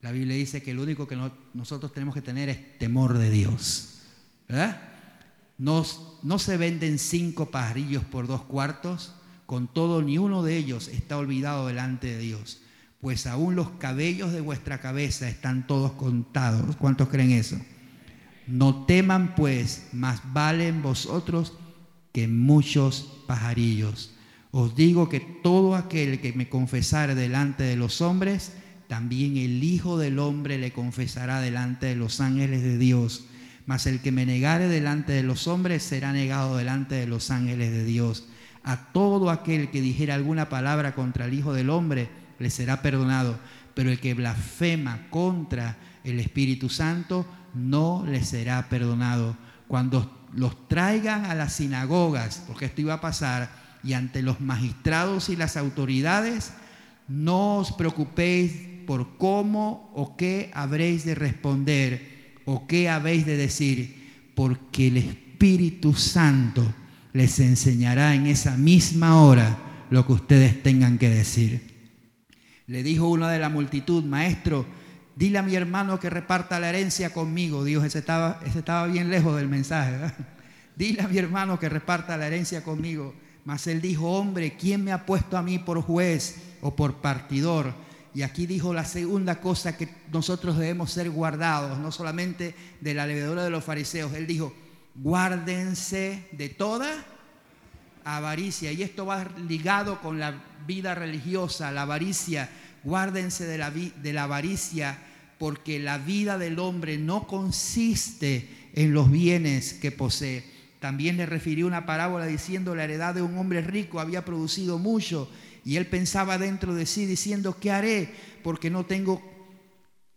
la Biblia dice que lo único que nosotros tenemos que tener es temor de Dios. ¿verdad? no se venden cinco pajarillos por dos cuartos, con todo ni uno de ellos está olvidado delante de Dios, pues aún los cabellos de vuestra cabeza están todos contados. ¿Cuántos creen eso? No teman pues, más valen vosotros que muchos pajarillos. Os digo que todo aquel que me confesare delante de los hombres, también el Hijo del Hombre le confesará delante de los ángeles de Dios. Mas el que me negare delante de los hombres será negado delante de los ángeles de Dios. A todo aquel que dijera alguna palabra contra el Hijo del Hombre le será perdonado. Pero el que blasfema contra el Espíritu Santo no le será perdonado. Cuando los traigan a las sinagogas, porque esto iba a pasar, y ante los magistrados y las autoridades, no os preocupéis por cómo o qué habréis de responder o qué habéis de decir, porque el Espíritu Santo les enseñará en esa misma hora lo que ustedes tengan que decir. Le dijo uno de la multitud, maestro, dile a mi hermano que reparta la herencia conmigo. Dios, ese estaba, ese estaba bien lejos del mensaje. Dile a mi hermano que reparta la herencia conmigo. Mas él dijo, hombre, ¿quién me ha puesto a mí por juez o por partidor? Y aquí dijo la segunda cosa que nosotros debemos ser guardados, no solamente de la levedura de los fariseos. Él dijo, guárdense de toda avaricia. Y esto va ligado con la vida religiosa, la avaricia. Guárdense de la, de la avaricia porque la vida del hombre no consiste en los bienes que posee. También le refirió una parábola diciendo la heredad de un hombre rico había producido mucho y él pensaba dentro de sí diciendo, ¿qué haré? Porque no tengo,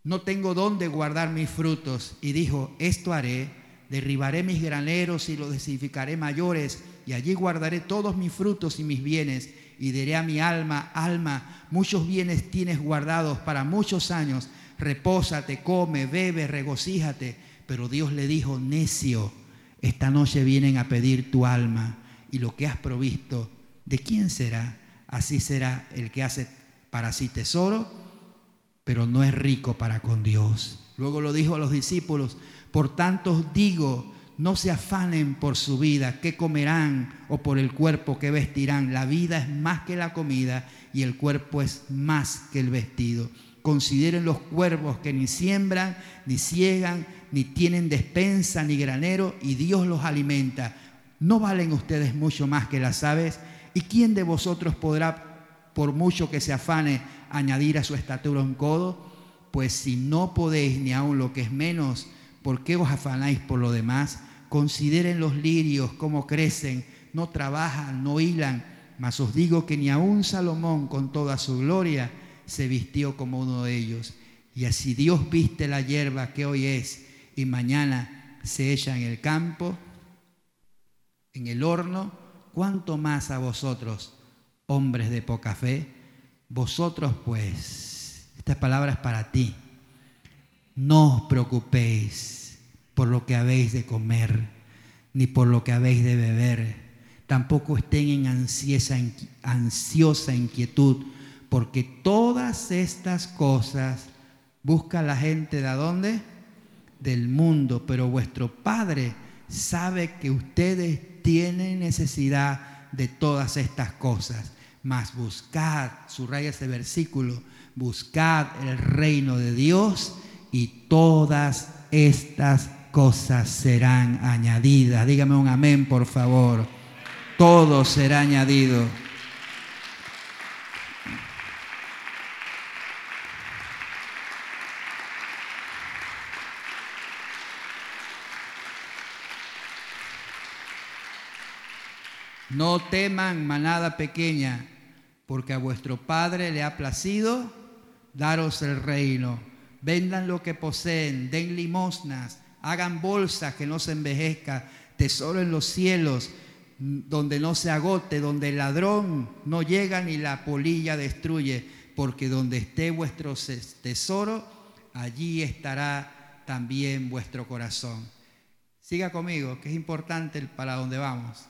no tengo dónde guardar mis frutos. Y dijo, esto haré, derribaré mis graneros y los desificaré mayores y allí guardaré todos mis frutos y mis bienes y diré a mi alma, alma, muchos bienes tienes guardados para muchos años, repósate, come, bebe, regocíjate. Pero Dios le dijo, necio, esta noche vienen a pedir tu alma y lo que has provisto, ¿de quién será? Así será el que hace para sí tesoro, pero no es rico para con Dios. Luego lo dijo a los discípulos, por tanto os digo, no se afanen por su vida, qué comerán o por el cuerpo que vestirán. La vida es más que la comida y el cuerpo es más que el vestido. Consideren los cuervos que ni siembran, ni ciegan, ni tienen despensa, ni granero, y Dios los alimenta. ¿No valen ustedes mucho más que las aves? ¿Y quién de vosotros podrá, por mucho que se afane, añadir a su estatura un codo? Pues si no podéis ni aun lo que es menos, ¿por qué os afanáis por lo demás? Consideren los lirios, cómo crecen, no trabajan, no hilan, mas os digo que ni aun Salomón con toda su gloria se vistió como uno de ellos. Y así Dios viste la hierba que hoy es y mañana se echa en el campo, en el horno, ¿cuánto más a vosotros, hombres de poca fe? Vosotros pues, esta palabra es para ti, no os preocupéis por lo que habéis de comer, ni por lo que habéis de beber, tampoco estén en ansiosa, ansiosa inquietud porque todas estas cosas busca la gente de dónde? Del mundo, pero vuestro Padre sabe que ustedes tienen necesidad de todas estas cosas. Mas buscad, subraya ese versículo, buscad el reino de Dios y todas estas cosas serán añadidas. Dígame un amén, por favor. Todo será añadido. No teman manada pequeña, porque a vuestro Padre le ha placido daros el reino. Vendan lo que poseen, den limosnas, hagan bolsas que no se envejezca, tesoro en los cielos, donde no se agote, donde el ladrón no llega ni la polilla destruye, porque donde esté vuestro tesoro, allí estará también vuestro corazón. Siga conmigo, que es importante para donde vamos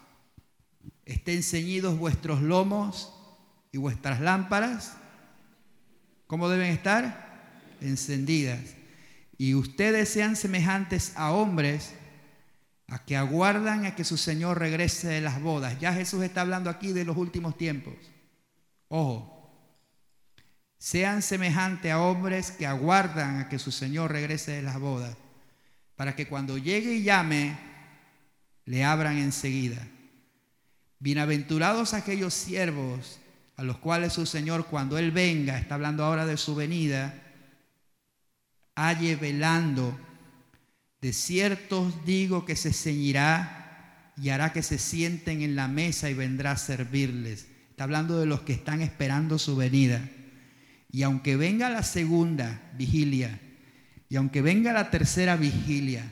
estén ceñidos vuestros lomos y vuestras lámparas. ¿Cómo deben estar? Encendidas. Y ustedes sean semejantes a hombres a que aguardan a que su Señor regrese de las bodas. Ya Jesús está hablando aquí de los últimos tiempos. Ojo. Sean semejantes a hombres que aguardan a que su Señor regrese de las bodas, para que cuando llegue y llame, le abran enseguida. Bienaventurados aquellos siervos a los cuales su Señor cuando Él venga, está hablando ahora de su venida, halle velando. De ciertos digo que se ceñirá y hará que se sienten en la mesa y vendrá a servirles. Está hablando de los que están esperando su venida. Y aunque venga la segunda vigilia, y aunque venga la tercera vigilia,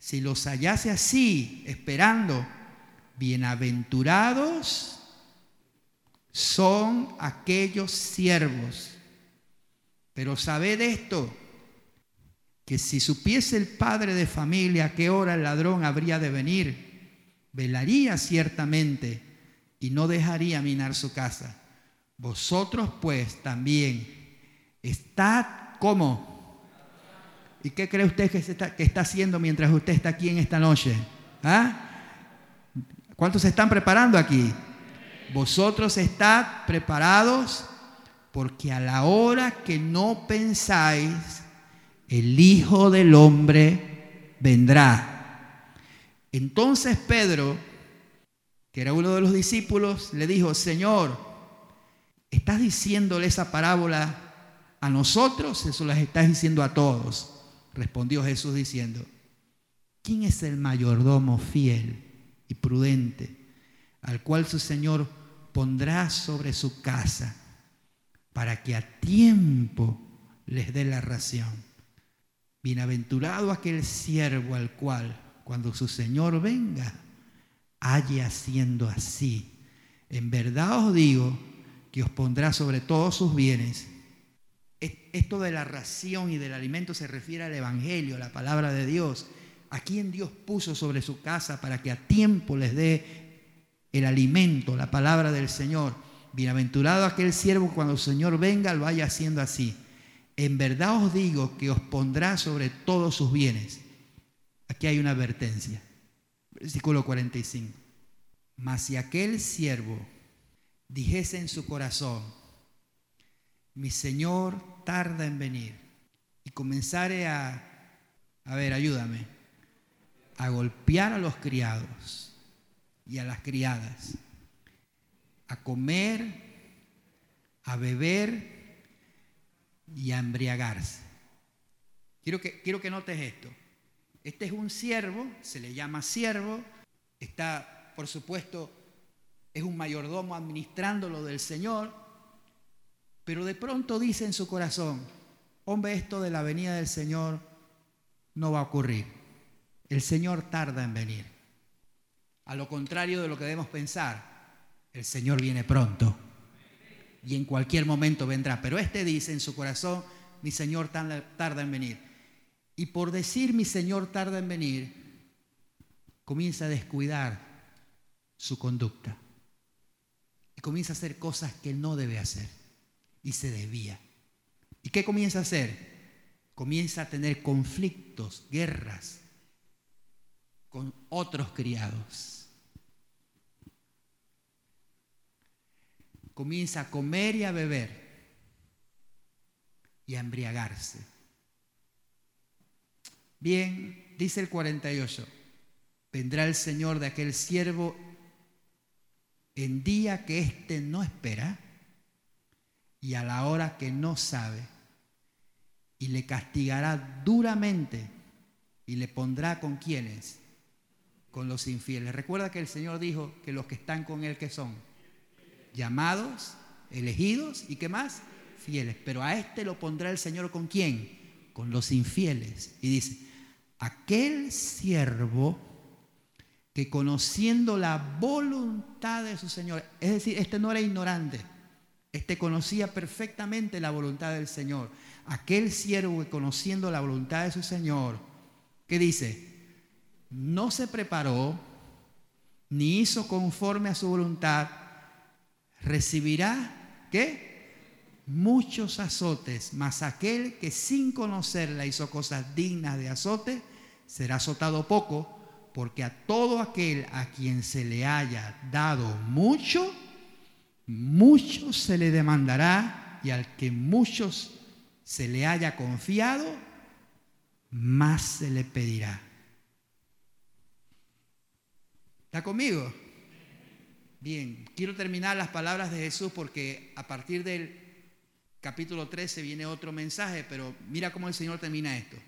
si los hallase así, esperando, Bienaventurados son aquellos siervos. Pero sabed esto, que si supiese el padre de familia a qué hora el ladrón habría de venir, velaría ciertamente y no dejaría minar su casa. Vosotros pues también estad como. ¿Y qué cree usted que, está, que está haciendo mientras usted está aquí en esta noche? ¿Ah? ¿Cuántos se están preparando aquí? Vosotros estad preparados porque a la hora que no pensáis, el Hijo del Hombre vendrá. Entonces Pedro, que era uno de los discípulos, le dijo, Señor, ¿estás diciéndole esa parábola a nosotros? Eso las estás diciendo a todos. Respondió Jesús diciendo, ¿quién es el mayordomo fiel y prudente al cual su Señor pondrá sobre su casa? para que a tiempo les dé la ración. Bienaventurado aquel siervo al cual, cuando su Señor venga, haya haciendo así. En verdad os digo que os pondrá sobre todos sus bienes. Esto de la ración y del alimento se refiere al Evangelio, la palabra de Dios. A quien Dios puso sobre su casa para que a tiempo les dé el alimento, la palabra del Señor. Bienaventurado aquel siervo cuando el Señor venga lo vaya haciendo así. En verdad os digo que os pondrá sobre todos sus bienes. Aquí hay una advertencia. Versículo 45. Mas si aquel siervo dijese en su corazón, mi Señor tarda en venir, y comenzare a, a ver, ayúdame, a golpear a los criados y a las criadas, a comer, a beber y a embriagarse. Quiero que, quiero que notes esto. Este es un siervo, se le llama siervo, está, por supuesto, es un mayordomo administrando lo del Señor, pero de pronto dice en su corazón, hombre, esto de la venida del Señor no va a ocurrir. El Señor tarda en venir. A lo contrario de lo que debemos pensar, el Señor viene pronto y en cualquier momento vendrá. Pero este dice en su corazón, mi Señor tarda en venir. Y por decir mi Señor tarda en venir, comienza a descuidar su conducta. Y comienza a hacer cosas que no debe hacer. Y se desvía. ¿Y qué comienza a hacer? Comienza a tener conflictos, guerras con otros criados comienza a comer y a beber y a embriagarse. Bien, dice el 48, vendrá el Señor de aquel siervo en día que éste no espera y a la hora que no sabe, y le castigará duramente y le pondrá con quienes, con los infieles. Recuerda que el Señor dijo que los que están con Él, que son? llamados, elegidos y qué más? Fieles. Pero a este lo pondrá el Señor con quién? Con los infieles. Y dice, aquel siervo que conociendo la voluntad de su Señor, es decir, este no era ignorante, este conocía perfectamente la voluntad del Señor. Aquel siervo que conociendo la voluntad de su Señor, ¿qué dice? No se preparó, ni hizo conforme a su voluntad, recibirá, ¿qué? Muchos azotes, mas aquel que sin conocerla hizo cosas dignas de azote, será azotado poco, porque a todo aquel a quien se le haya dado mucho, mucho se le demandará, y al que muchos se le haya confiado, más se le pedirá. ¿Está conmigo? Bien, quiero terminar las palabras de Jesús porque a partir del capítulo 13 viene otro mensaje, pero mira cómo el Señor termina esto.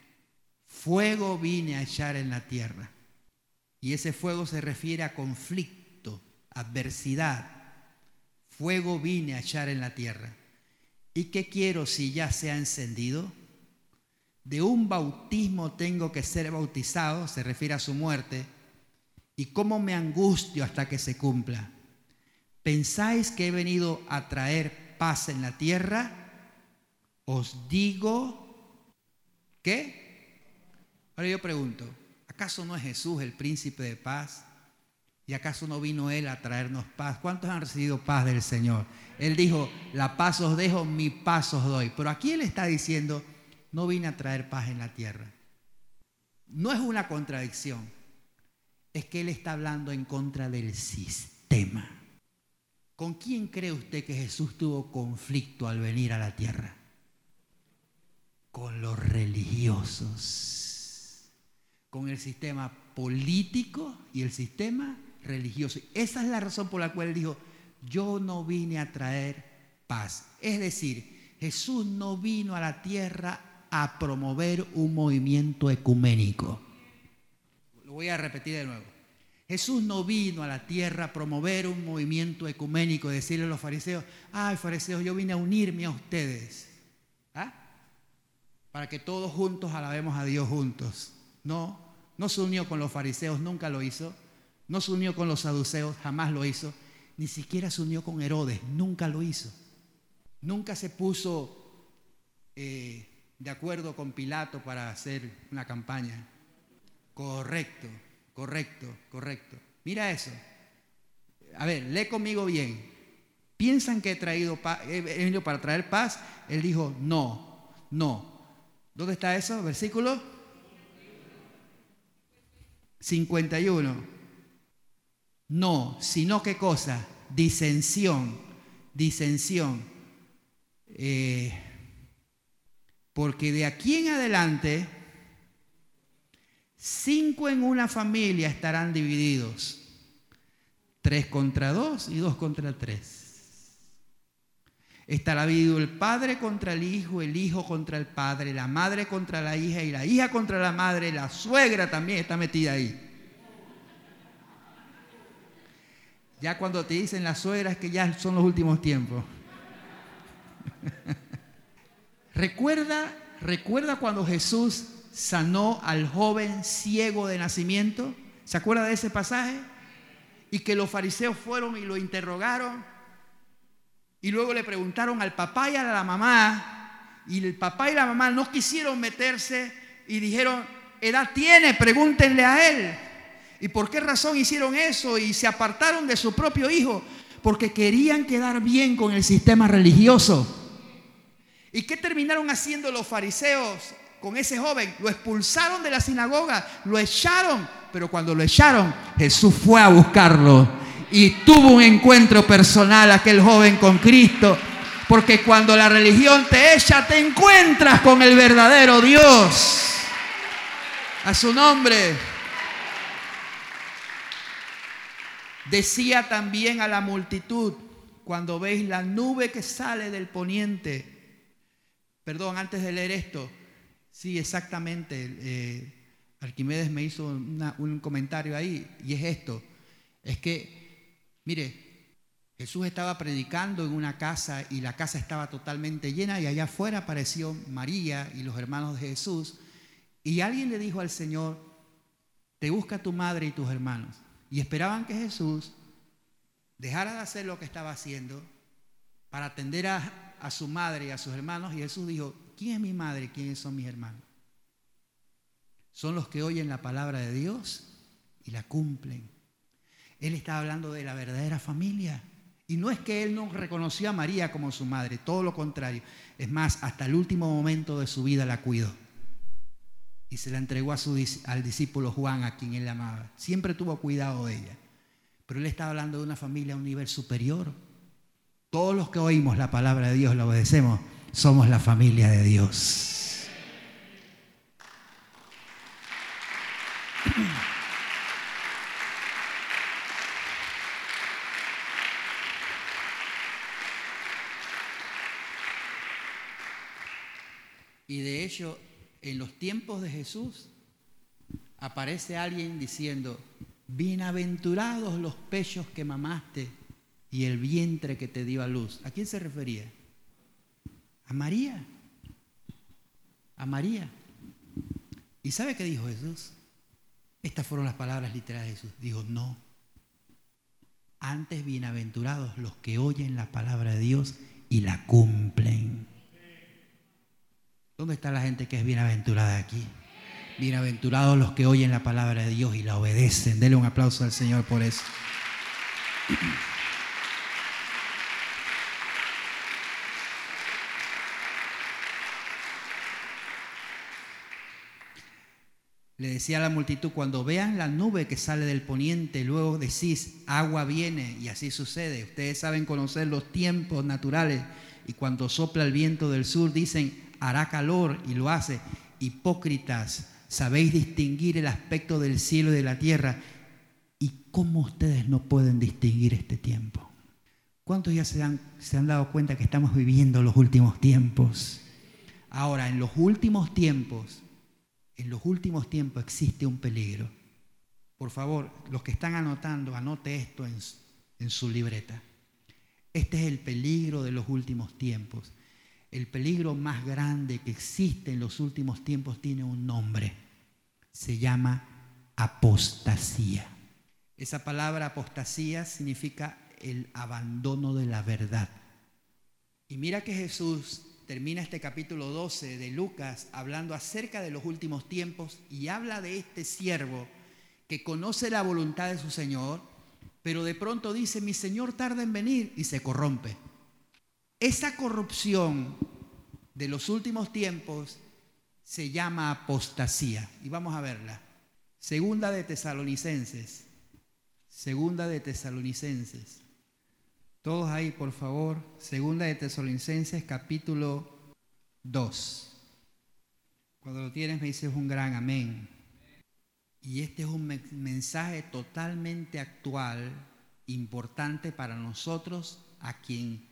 Fuego vine a echar en la tierra. Y ese fuego se refiere a conflicto, adversidad. Fuego vine a echar en la tierra. ¿Y qué quiero si ya se ha encendido? De un bautismo tengo que ser bautizado, se refiere a su muerte. ¿Y cómo me angustio hasta que se cumpla? ¿Pensáis que he venido a traer paz en la tierra? Os digo que... Ahora yo pregunto, ¿acaso no es Jesús el príncipe de paz? ¿Y acaso no vino Él a traernos paz? ¿Cuántos han recibido paz del Señor? Él dijo, la paz os dejo, mi paz os doy. Pero aquí Él está diciendo, no vine a traer paz en la tierra. No es una contradicción, es que Él está hablando en contra del sistema. ¿Con quién cree usted que Jesús tuvo conflicto al venir a la tierra? Con los religiosos, con el sistema político y el sistema religioso. Esa es la razón por la cual él dijo, yo no vine a traer paz. Es decir, Jesús no vino a la tierra a promover un movimiento ecuménico. Voy a repetir de nuevo. Jesús no vino a la tierra a promover un movimiento ecuménico, decirle a los fariseos, ay fariseos, yo vine a unirme a ustedes. ¿Ah? Para que todos juntos alabemos a Dios juntos. No, no se unió con los fariseos, nunca lo hizo. No se unió con los saduceos, jamás lo hizo. Ni siquiera se unió con Herodes, nunca lo hizo. Nunca se puso eh, de acuerdo con Pilato para hacer una campaña. Correcto, correcto, correcto. Mira eso. A ver, lee conmigo bien. ¿Piensan que he, traído he venido para traer paz? Él dijo, no, no. ¿Dónde está eso? Versículo 51. No, sino qué cosa? Disensión, disensión. Eh, porque de aquí en adelante, cinco en una familia estarán divididos. Tres contra dos y dos contra tres. Estará dividido el padre contra el hijo, el hijo contra el padre, la madre contra la hija y la hija contra la madre, la suegra también está metida ahí. Ya cuando te dicen las suegras que ya son los últimos tiempos. recuerda, recuerda cuando Jesús sanó al joven ciego de nacimiento. ¿Se acuerda de ese pasaje? Y que los fariseos fueron y lo interrogaron. Y luego le preguntaron al papá y a la mamá. Y el papá y la mamá no quisieron meterse y dijeron, edad tiene, pregúntenle a él. ¿Y por qué razón hicieron eso y se apartaron de su propio hijo? Porque querían quedar bien con el sistema religioso. ¿Y qué terminaron haciendo los fariseos con ese joven? Lo expulsaron de la sinagoga, lo echaron, pero cuando lo echaron, Jesús fue a buscarlo y tuvo un encuentro personal aquel joven con Cristo. Porque cuando la religión te echa, te encuentras con el verdadero Dios. A su nombre. Decía también a la multitud, cuando veis la nube que sale del poniente, perdón, antes de leer esto, sí, exactamente, eh, Arquimedes me hizo un comentario ahí, y es esto, es que, mire, Jesús estaba predicando en una casa y la casa estaba totalmente llena y allá afuera apareció María y los hermanos de Jesús y alguien le dijo al Señor, te busca tu madre y tus hermanos. Y esperaban que Jesús dejara de hacer lo que estaba haciendo para atender a, su madre y a sus hermanos. Y Jesús dijo, ¿quién es mi madre quiénes son mis hermanos? Son los que oyen la palabra de Dios y la cumplen. Él está hablando de la verdadera familia. Y no es que él no reconoció a María como su madre, todo lo contrario. Es más, hasta el último momento de su vida la cuidó y se la entregó al discípulo Juan, a quien él amaba. Siempre tuvo cuidado de ella. Pero él estaba hablando de una familia a un nivel superior. Todos los que oímos la palabra de Dios, la obedecemos, somos la familia de Dios. Y de hecho, en los tiempos de Jesús aparece alguien diciendo, bienaventurados los pechos que mamaste y el vientre que te dio a luz. ¿A quién se refería? A María. A María. ¿Y sabe qué dijo Jesús? Estas fueron las palabras literales de Jesús. Dijo, no. Antes bienaventurados los que oyen la palabra de Dios y la cumplen. ¿Dónde está la gente que es bienaventurada aquí? Bienaventurados los que oyen la palabra de Dios y la obedecen. Denle un aplauso al Señor por eso. Le decía a la multitud, cuando vean la nube que sale del poniente, luego decís, agua viene, y así sucede. Ustedes saben conocer los tiempos naturales, y cuando sopla el viento del sur, dicen, hará calor, y lo hace. Hipócritas, sabéis distinguir el aspecto del cielo y de la tierra, y cómo ustedes no pueden distinguir este tiempo. ¿Cuántos ya se han, se han dado cuenta que estamos viviendo los últimos tiempos? Ahora, en los últimos tiempos, en los últimos tiempos existe un peligro. Por favor, los que están anotando, anote esto en, su libreta. Este es el peligro de los últimos tiempos. El peligro más grande que existe en los últimos tiempos tiene un nombre. Se llama apostasía. Esa palabra apostasía significa el abandono de la verdad. Y mira que Jesús termina este capítulo 12 de Lucas hablando acerca de los últimos tiempos y habla de este siervo que conoce la voluntad de su Señor, pero de pronto dice, mi Señor tarda en venir y se corrompe. Esa corrupción de los últimos tiempos se llama apostasía. Y vamos a verla. Segunda de Tesalonicenses. Segunda de Tesalonicenses. Todos ahí, por favor. Segunda de Tesalonicenses, capítulo 2. Cuando lo tienes me dices un gran amén. Y este es un mensaje totalmente actual, importante para nosotros, a quien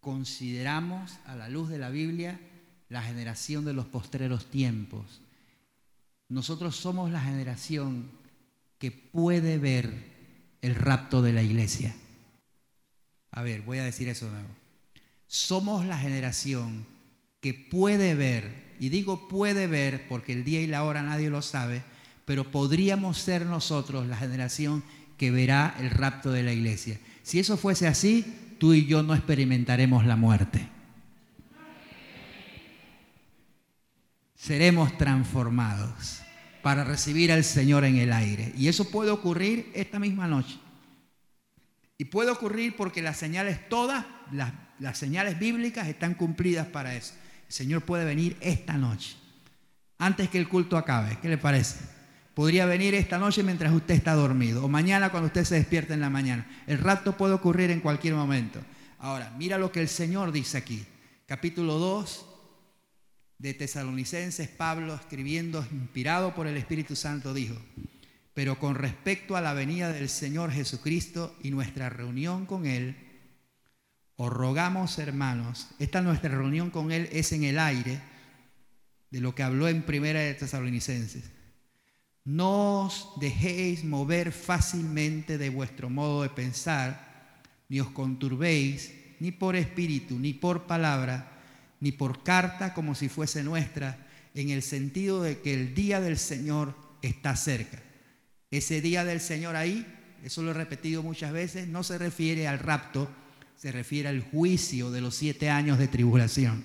consideramos a la luz de la Biblia la generación de los postreros tiempos. Nosotros somos la generación que puede ver el rapto de la iglesia. A ver, voy a decir eso de nuevo. Somos la generación que puede ver, y digo puede ver porque el día y la hora nadie lo sabe, pero podríamos ser nosotros la generación que verá el rapto de la iglesia. Si eso fuese así, tú y yo no experimentaremos la muerte. Seremos transformados para recibir al Señor en el aire. Y eso puede ocurrir esta misma noche. Y puede ocurrir porque las señales, todas las, las, señales bíblicas están cumplidas para eso. El Señor puede venir esta noche, antes que el culto acabe. ¿Qué le parece? Podría venir esta noche mientras usted está dormido, o mañana cuando usted se despierte en la mañana. El rapto puede ocurrir en cualquier momento. Ahora, mira lo que el Señor dice aquí. Capítulo 2 de Tesalonicenses, Pablo escribiendo, inspirado por el Espíritu Santo, dijo, pero con respecto a la venida del Señor Jesucristo y nuestra reunión con Él, os rogamos, hermanos, esta nuestra reunión con Él es en el aire de lo que habló en Primera de Tesalonicenses. No os dejéis mover fácilmente de vuestro modo de pensar, ni os conturbéis, ni por espíritu, ni por palabra, ni por carta como si fuese nuestra, en el sentido de que el día del Señor está cerca. Ese día del Señor ahí, eso lo he repetido muchas veces, no se refiere al rapto, se refiere al juicio de los siete años de tribulación.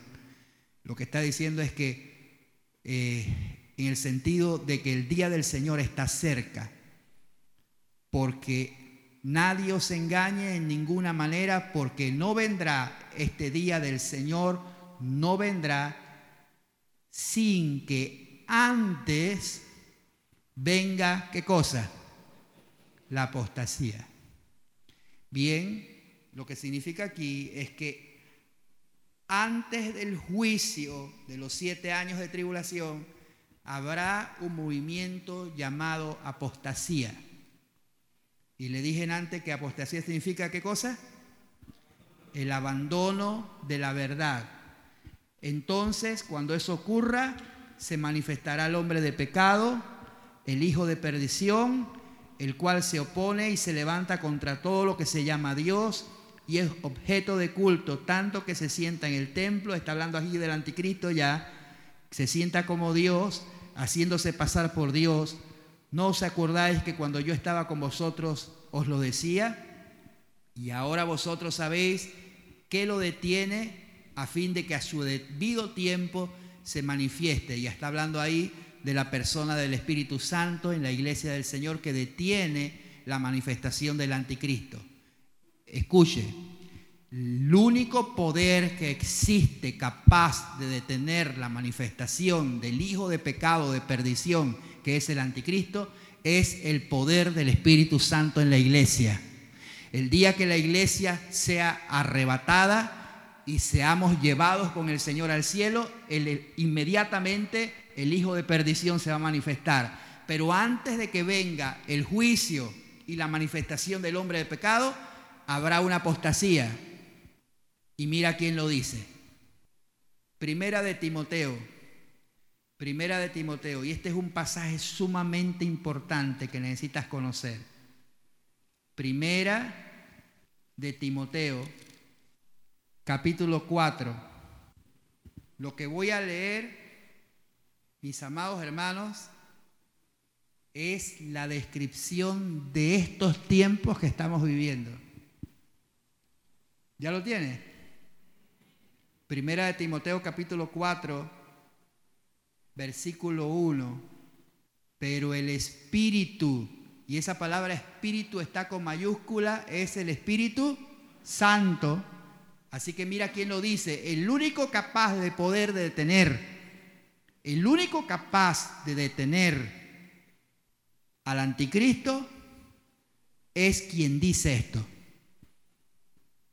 Lo que está diciendo es que eh, en el sentido de que el día del Señor está cerca, porque nadie os engañe en ninguna manera, porque no vendrá este día del Señor, no vendrá sin que antes venga, ¿qué cosa? La apostasía. Bien, lo que significa aquí es que antes del juicio de los siete años de tribulación, habrá un movimiento llamado apostasía. Y le dije antes que apostasía significa qué cosa? El abandono de la verdad. Entonces, cuando eso ocurra, se manifestará el hombre de pecado, el hijo de perdición, el cual se opone y se levanta contra todo lo que se llama Dios y es objeto de culto, tanto que se sienta en el templo, está hablando aquí del anticristo ya, se sienta como Dios, haciéndose pasar por Dios. ¿No os acordáis que cuando yo estaba con vosotros os lo decía? Y ahora vosotros sabéis que lo detiene a fin de que a su debido tiempo se manifieste. Y está hablando ahí de la persona del Espíritu Santo en la iglesia del Señor que detiene la manifestación del anticristo. Escuche, el único poder que existe capaz de detener la manifestación del hijo de pecado, de perdición, que es el anticristo, es el poder del Espíritu Santo en la iglesia. El día que la iglesia sea arrebatada y seamos llevados con el Señor al cielo, inmediatamente el hijo de perdición se va a manifestar. Pero antes de que venga el juicio y la manifestación del hombre de pecado, habrá una apostasía. Y mira quién lo dice. Primera de Timoteo. Primera de Timoteo. Y este es un pasaje sumamente importante que necesitas conocer. Primera de Timoteo, capítulo 4. Lo que voy a leer, mis amados hermanos, es la descripción de estos tiempos que estamos viviendo. ¿Ya lo tiene? Primera de Timoteo capítulo 4, versículo 1. Pero el Espíritu, y esa palabra Espíritu está con mayúscula, es el Espíritu Santo. Así que mira quién lo dice, el único capaz de poder detener, el único capaz de detener al anticristo es quien dice esto.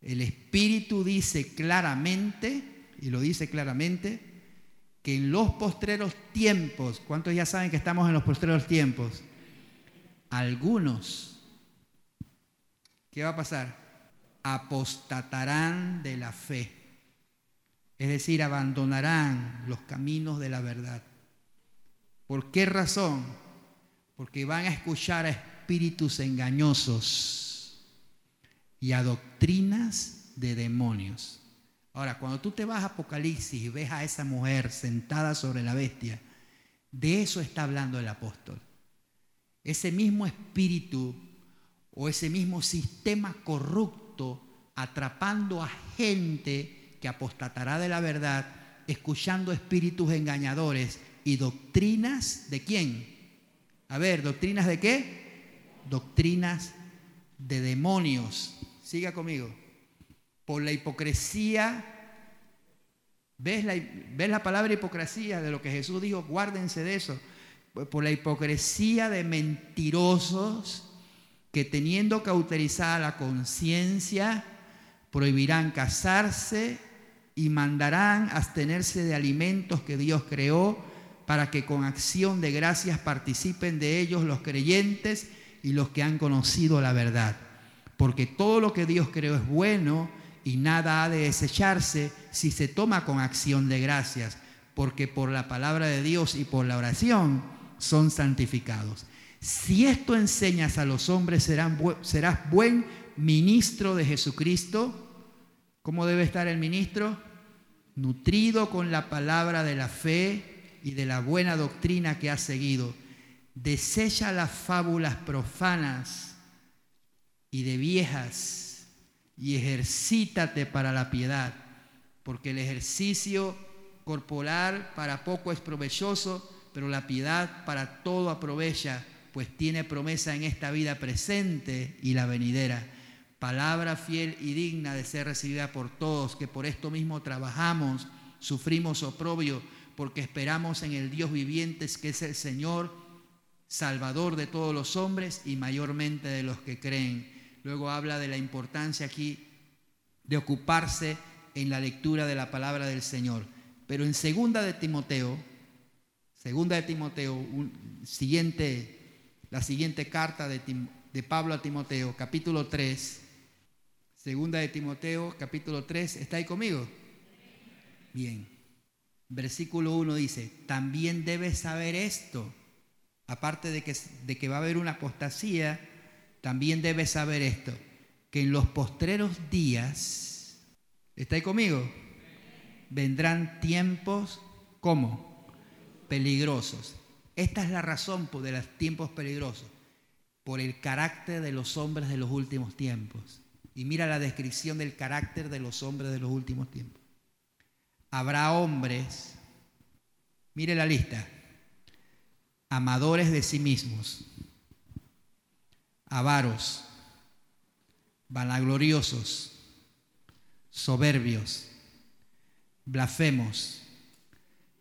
El Espíritu dice claramente, y lo dice claramente, que en los postreros tiempos, ¿cuántos ya saben que estamos en los postreros tiempos? Algunos, ¿qué va a pasar? Apostatarán de la fe, es decir, abandonarán los caminos de la verdad. ¿Por qué razón? porque van a escuchar a espíritus engañosos y a doctrinas de demonios. Ahora, cuando tú te vas a Apocalipsis y ves a esa mujer sentada sobre la bestia, de eso está hablando el apóstol. Ese mismo espíritu o ese mismo sistema corrupto atrapando a gente que apostatará de la verdad, escuchando espíritus engañadores y doctrinas de quién? A ver, ¿doctrinas de qué? Doctrinas de demonios. Siga conmigo. Por la hipocresía. ¿Ves la, ¿Ves la palabra hipocresía de lo que Jesús dijo? Guárdense de eso. Por la hipocresía de mentirosos que teniendo cauterizada la conciencia, prohibirán casarse y mandarán abstenerse de alimentos que Dios creó para que con acción de gracias participen de ellos los creyentes y los que han conocido la verdad. Porque todo lo que Dios creó es bueno y nada ha de desecharse si se toma con acción de gracias, porque por la palabra de Dios y por la oración son santificados. Si esto enseñas a los hombres, serás buen ministro de Jesucristo. ¿Cómo debe estar el ministro? Nutrido con la palabra de la fe y de la buena doctrina que has seguido. Desecha las fábulas profanas y de viejas y ejercítate para la piedad, porque el ejercicio corporal para poco es provechoso, pero la piedad para todo aprovecha, pues tiene promesa en esta vida presente y la venidera. Palabra fiel y digna de ser recibida por todos, que por esto mismo trabajamos, sufrimos oprobio porque esperamos en el Dios viviente, que es el Señor, Salvador de todos los hombres y mayormente de los que creen. Luego habla de la importancia aquí de ocuparse en la lectura de la palabra del Señor. Pero en segunda de Timoteo, segunda de Timoteo, siguiente, la siguiente carta de, de Pablo a Timoteo, capítulo 3, segunda de Timoteo, capítulo 3, ¿está ahí conmigo? Bien versículo 1 dice, también debes saber esto, aparte de que, de que va a haber una apostasía, también debes saber esto, que en los postreros días, ¿está ahí conmigo? Vendrán tiempos como peligrosos. Esta es la razón de los tiempos peligrosos, por el carácter de los hombres de los últimos tiempos. Y mira la descripción del carácter de los hombres de los últimos tiempos. Habrá hombres, mire la lista, amadores de sí mismos, avaros, vanagloriosos, soberbios, blasfemos,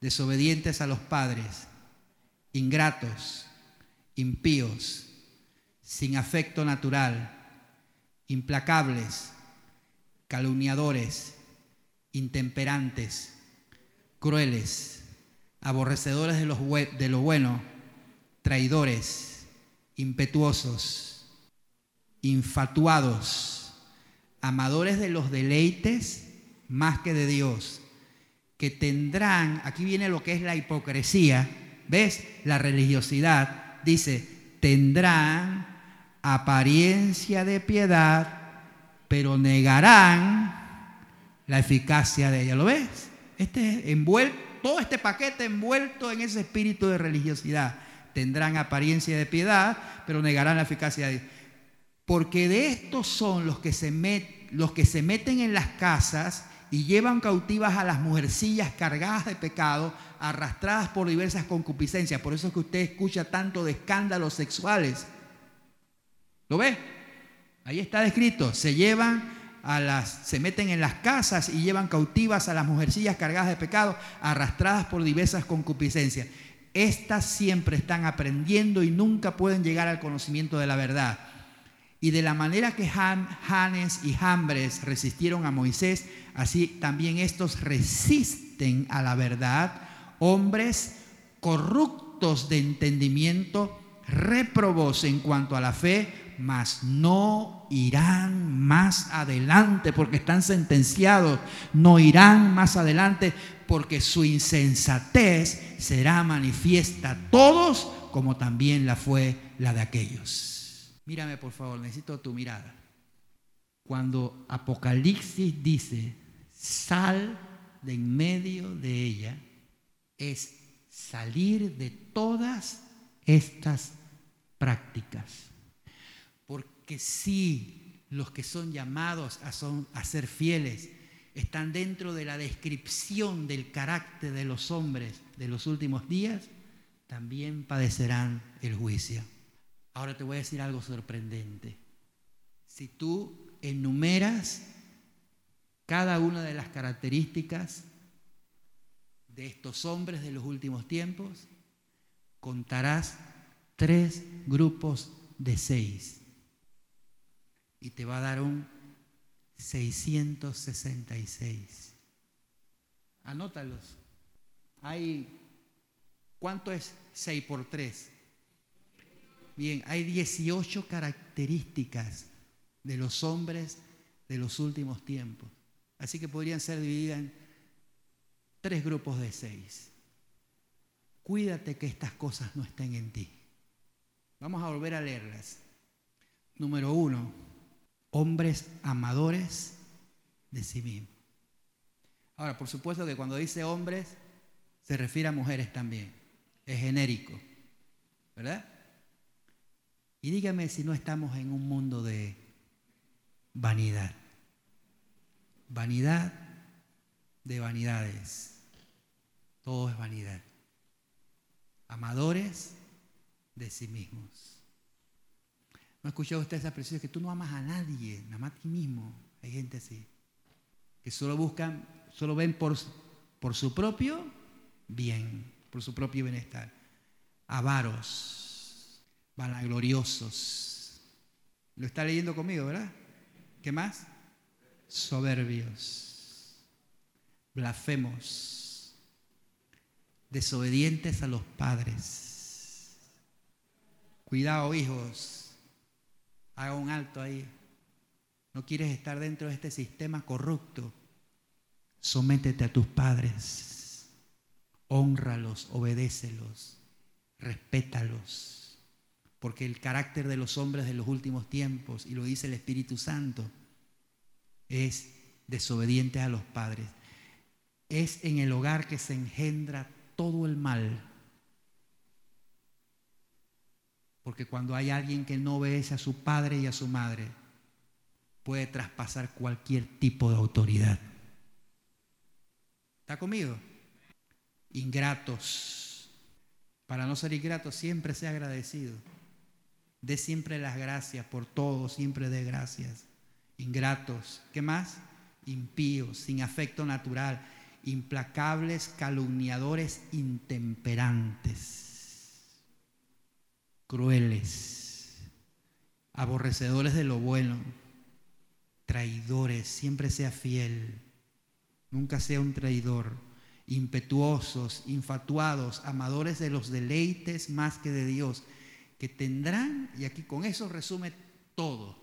desobedientes a los padres, ingratos, impíos, sin afecto natural, implacables, calumniadores, intemperantes, crueles, aborrecedores de, los, de lo bueno, traidores, impetuosos, infatuados, amadores de los deleites más que de Dios, que tendrán, aquí viene lo que es la hipocresía, ¿ves? La religiosidad, dice, tendrán apariencia de piedad, pero negarán la eficacia de ella. ¿Lo ves? Este envuelto, todo este paquete envuelto en ese espíritu de religiosidad. Tendrán apariencia de piedad, pero negarán la eficacia de ella. Porque de estos son los que se, los que se meten en las casas y llevan cautivas a las mujercillas cargadas de pecado, arrastradas por diversas concupiscencias. Por eso es que usted escucha tanto de escándalos sexuales. ¿Lo ve? Ahí está descrito. Se llevan a las, se meten en las casas y llevan cautivas a las mujercillas cargadas de pecado, arrastradas por diversas concupiscencias. Estas siempre están aprendiendo y nunca pueden llegar al conocimiento de la verdad. Y de la manera que Janes y Jambres resistieron a Moisés, así también estos resisten a la verdad, hombres corruptos de entendimiento, reprobos en cuanto a la fe, mas no irán más adelante porque están sentenciados, no irán más adelante porque su insensatez será manifiesta a todos como también la fue la de aquellos. Mírame por favor, necesito tu mirada. Cuando Apocalipsis dice, sal de en medio de ella, es salir de todas estas prácticas que sí, los que son llamados a, a ser fieles están dentro de la descripción del carácter de los hombres de los últimos días, también padecerán el juicio. Ahora te voy a decir algo sorprendente. Si tú enumeras cada una de las características de estos hombres de los últimos tiempos, contarás tres grupos de seis y te va a dar un 666. Anótalos. Hay, ¿cuánto es 6 por 3? Bien, hay 18 características de los hombres de los últimos tiempos. Así que podrían ser divididas en tres grupos de seis. Cuídate que estas cosas no estén en ti. Vamos a volver a leerlas. Número uno, hombres amadores de sí mismos. Ahora, por supuesto que cuando dice hombres, se refiere a mujeres también. Es genérico. ¿Verdad? Y dígame si no estamos en un mundo de vanidad. Vanidad de vanidades. Todo es vanidad. Amadores de sí mismos. ¿No ha escuchado usted esa expresión? Que tú no amas a nadie, nada más a ti mismo. Hay gente así. Que solo buscan, solo ven por, por su propio bien, por su propio bienestar. Avaros, vanagloriosos. Lo está leyendo conmigo, ¿verdad? ¿Qué más? Soberbios, blasfemos, desobedientes a los padres. Cuidado, hijos Haga un alto ahí. No quieres estar dentro de este sistema corrupto. Sométete a tus padres. Honralos, obedécelos, respétalos. Porque el carácter de los hombres de los últimos tiempos, y lo dice el Espíritu Santo, es desobediente a los padres. Es en el hogar que se engendra todo el mal Porque cuando hay alguien que no obedece a su padre y a su madre, puede traspasar cualquier tipo de autoridad. ¿Está conmigo? Ingratos, Para no ser ingrato, siempre sea agradecido. De siempre las gracias por todo, siempre de gracias. Ingratos. ¿Qué más? Impíos, sin afecto natural, implacables, calumniadores, intemperantes, crueles, aborrecedores de lo bueno, traidores, siempre sea fiel, nunca sea un traidor, impetuosos, infatuados, amadores de los deleites más que de Dios que tendrán, y aquí con eso resume todo,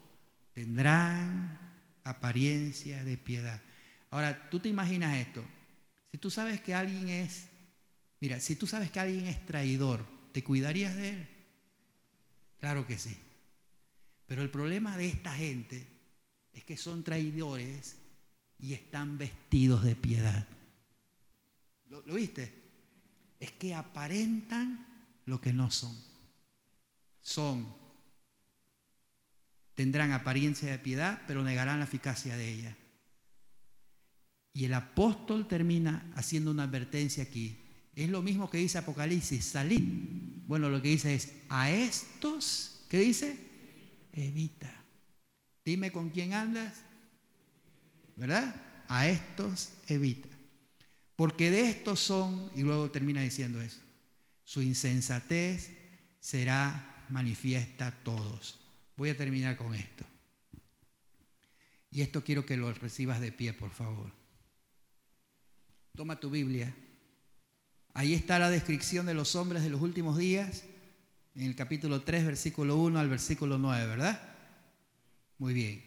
tendrán apariencia de piedad. Ahora, tú te imaginas esto. Si tú sabes que alguien es, mira, si tú sabes que alguien es traidor, ¿te cuidarías de él? Claro que sí. Pero el problema de esta gente es que son traidores y están vestidos de piedad. ¿Lo, ¿Lo, viste? Es que aparentan lo que no son son, tendrán apariencia de piedad, pero negarán la eficacia de ella. Y el apóstol termina haciendo una advertencia aquí. Es lo mismo que dice Apocalipsis, salid. Bueno, lo que dice es, a estos, ¿qué dice? Evita. Dime con quién andas, ¿verdad? A estos evita. Porque de estos son, y luego termina diciendo eso, su insensatez será manifiesta a todos. Voy a terminar con esto. Y esto quiero que lo recibas de pie, por favor. Toma tu Biblia. Ahí está la descripción de los hombres de los últimos días, en el capítulo 3, versículo 1 al versículo 9, ¿verdad? Muy bien.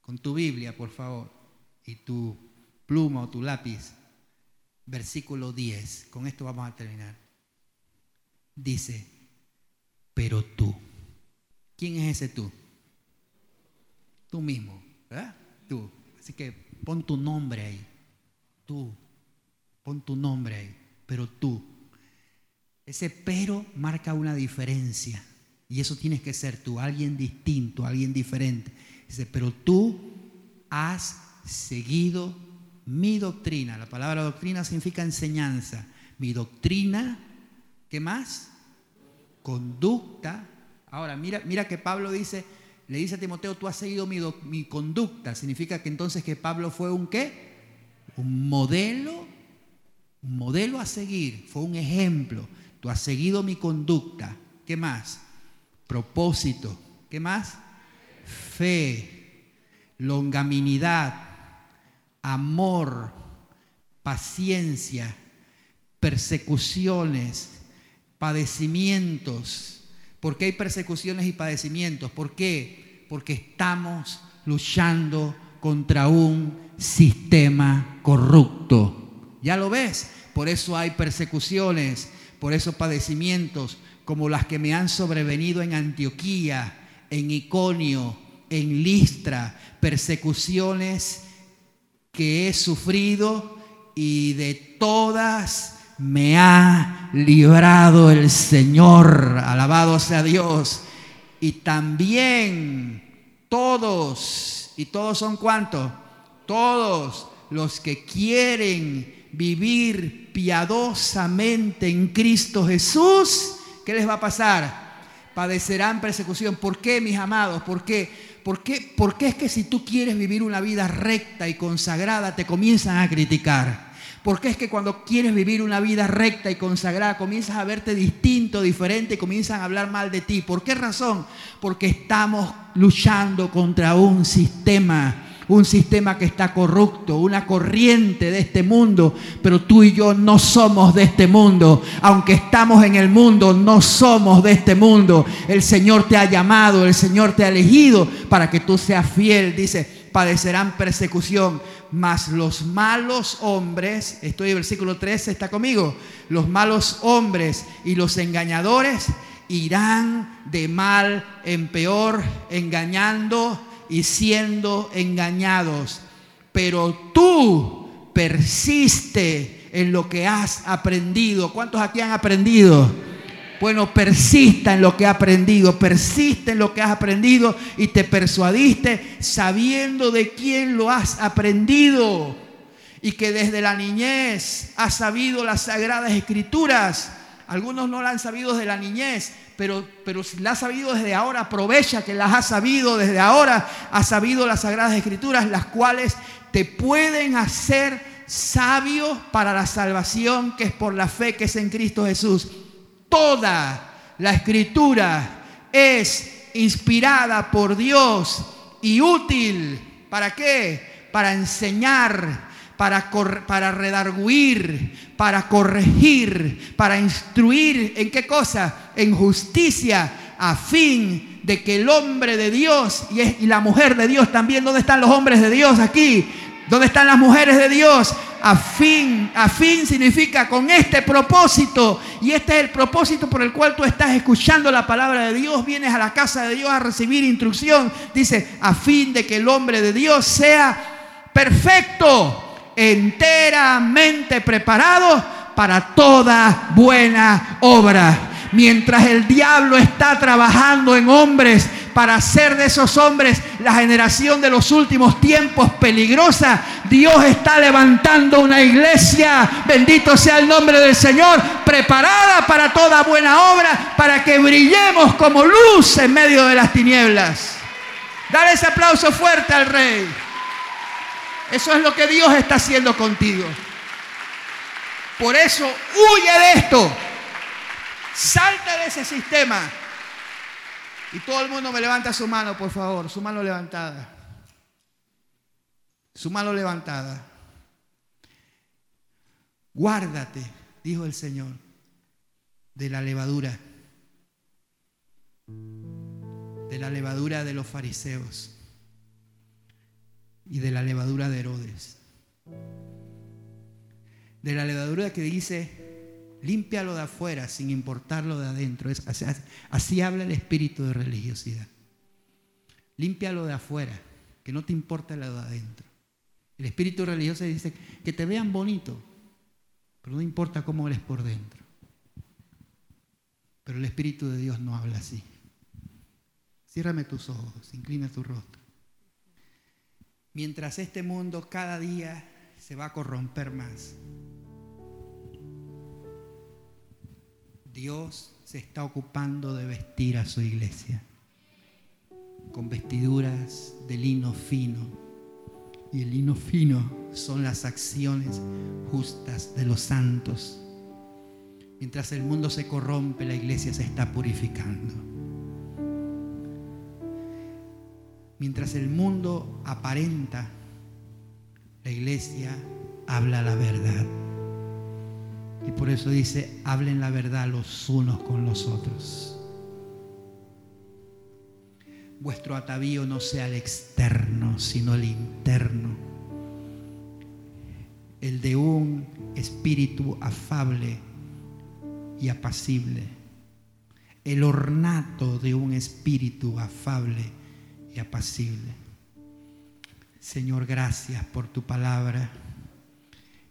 Con tu Biblia, por favor, y tu pluma o tu lápiz, versículo 10. Con esto vamos a terminar. Dice, pero tú. ¿Quién es ese tú? Tú mismo, ¿verdad? Tú. Así que pon tu nombre ahí. Tú. Pon tu nombre ahí. Pero tú. Ese pero marca una diferencia. Y eso tienes que ser tú, alguien distinto, alguien diferente. Dice, pero tú has seguido mi doctrina. La palabra doctrina significa enseñanza. Mi doctrina, ¿qué más? conducta. Ahora, mira, mira que Pablo dice, le dice a Timoteo, tú has seguido mi, mi conducta. Significa que entonces que Pablo fue un qué? Un modelo, modelo a seguir, fue un ejemplo. Tú has seguido mi conducta. ¿Qué más? Propósito. ¿Qué más? Fe, longaminidad, amor, paciencia, persecuciones, padecimientos. ¿Por qué hay persecuciones y padecimientos? ¿Por qué? Porque estamos luchando contra un sistema corrupto. ¿Ya lo ves? Por eso hay persecuciones, por eso padecimientos como las que me han sobrevenido en Antioquía, en Iconio, en Listra, persecuciones que he sufrido y de todas me ha librado el Señor, alabado sea Dios. Y también todos, ¿y todos son cuántos? Todos los que quieren vivir piadosamente en Cristo Jesús, ¿qué les va a pasar? Padecerán persecución. ¿Por qué, mis amados? ¿Por qué? ¿Por qué? Es que si tú quieres vivir una vida recta y consagrada, te comienzan a criticar. Porque es que cuando quieres vivir una vida recta y consagrada, comienzas a verte distinto, diferente, y comienzan a hablar mal de ti. ¿Por qué razón? Porque estamos luchando contra un sistema, un sistema que está corrupto, una corriente de este mundo, pero tú y yo no somos de este mundo. Aunque estamos en el mundo, no somos de este mundo. El Señor te ha llamado, el Señor te ha elegido para que tú seas fiel. Dice, padecerán persecución mas los malos hombres, estoy en versículo 13, está conmigo, los malos hombres y los engañadores irán de mal en peor, engañando y siendo engañados. Pero tú persiste en lo que has aprendido. ¿Cuántos aquí han aprendido? Bueno, persista en lo que ha aprendido, persiste en lo que has aprendido y te persuadiste sabiendo de quién lo has aprendido y que desde la niñez has sabido las sagradas escrituras, Algunos no la han sabido desde la niñez, pero, pero si la has sabido desde ahora, aprovecha que las has sabido desde ahora, has sabido las Sagradas Escrituras, las cuales te pueden hacer sabio para la salvación que es por la fe que es en Cristo Jesús. Toda la escritura es inspirada por Dios y útil. ¿Para qué? Para enseñar, para, para redarguir, para corregir, para instruir. ¿En qué cosa? En justicia, a fin de que el hombre de Dios y, y la mujer de Dios también, ¿dónde están los hombres de Dios aquí? ¿Dónde están las mujeres de Dios? A fin, a fin significa con este propósito. Y este es el propósito por el cual tú estás escuchando la palabra de Dios. Vienes a la casa de Dios a recibir instrucción. Dice, a fin de que el hombre de Dios sea perfecto, enteramente preparado para toda buena obra. Mientras el diablo está trabajando en hombres para hacer de esos hombres la generación de los últimos tiempos peligrosa, Dios está levantando una iglesia, bendito sea el nombre del Señor, preparada para toda buena obra, para que brillemos como luz en medio de las tinieblas. Dale ese aplauso fuerte al rey. Eso es lo que Dios está haciendo contigo. Por eso huye de esto. Salta de ese sistema. Y todo el mundo me levanta su mano, por favor, su mano levantada. Su mano levantada. Guárdate, dijo el Señor, de la levadura. De la levadura de los fariseos. Y de la levadura de Herodes. De la levadura que dice, Límpialo de afuera sin importarlo de adentro. así, habla el espíritu de religiosidad. Límpialo de afuera, que no te importa lo de adentro. El espíritu religioso dice que te vean bonito, pero no importa cómo eres por dentro. Pero el espíritu de Dios no habla así. Ciérrame tus ojos, inclina tu rostro. Mientras este mundo cada día se va a corromper más, Dios se está ocupando de vestir a su iglesia con vestiduras de lino fino. Y el lino fino son las acciones justas de los santos. Mientras el mundo se corrompe, la iglesia se está purificando. Mientras el mundo aparenta, la iglesia habla la verdad. Y por eso dice, hablen la verdad los unos con los otros. Vuestro atavío no sea el externo, sino el interno. El de un espíritu afable y apacible. El ornato de un espíritu afable apacible. Señor, gracias por tu palabra.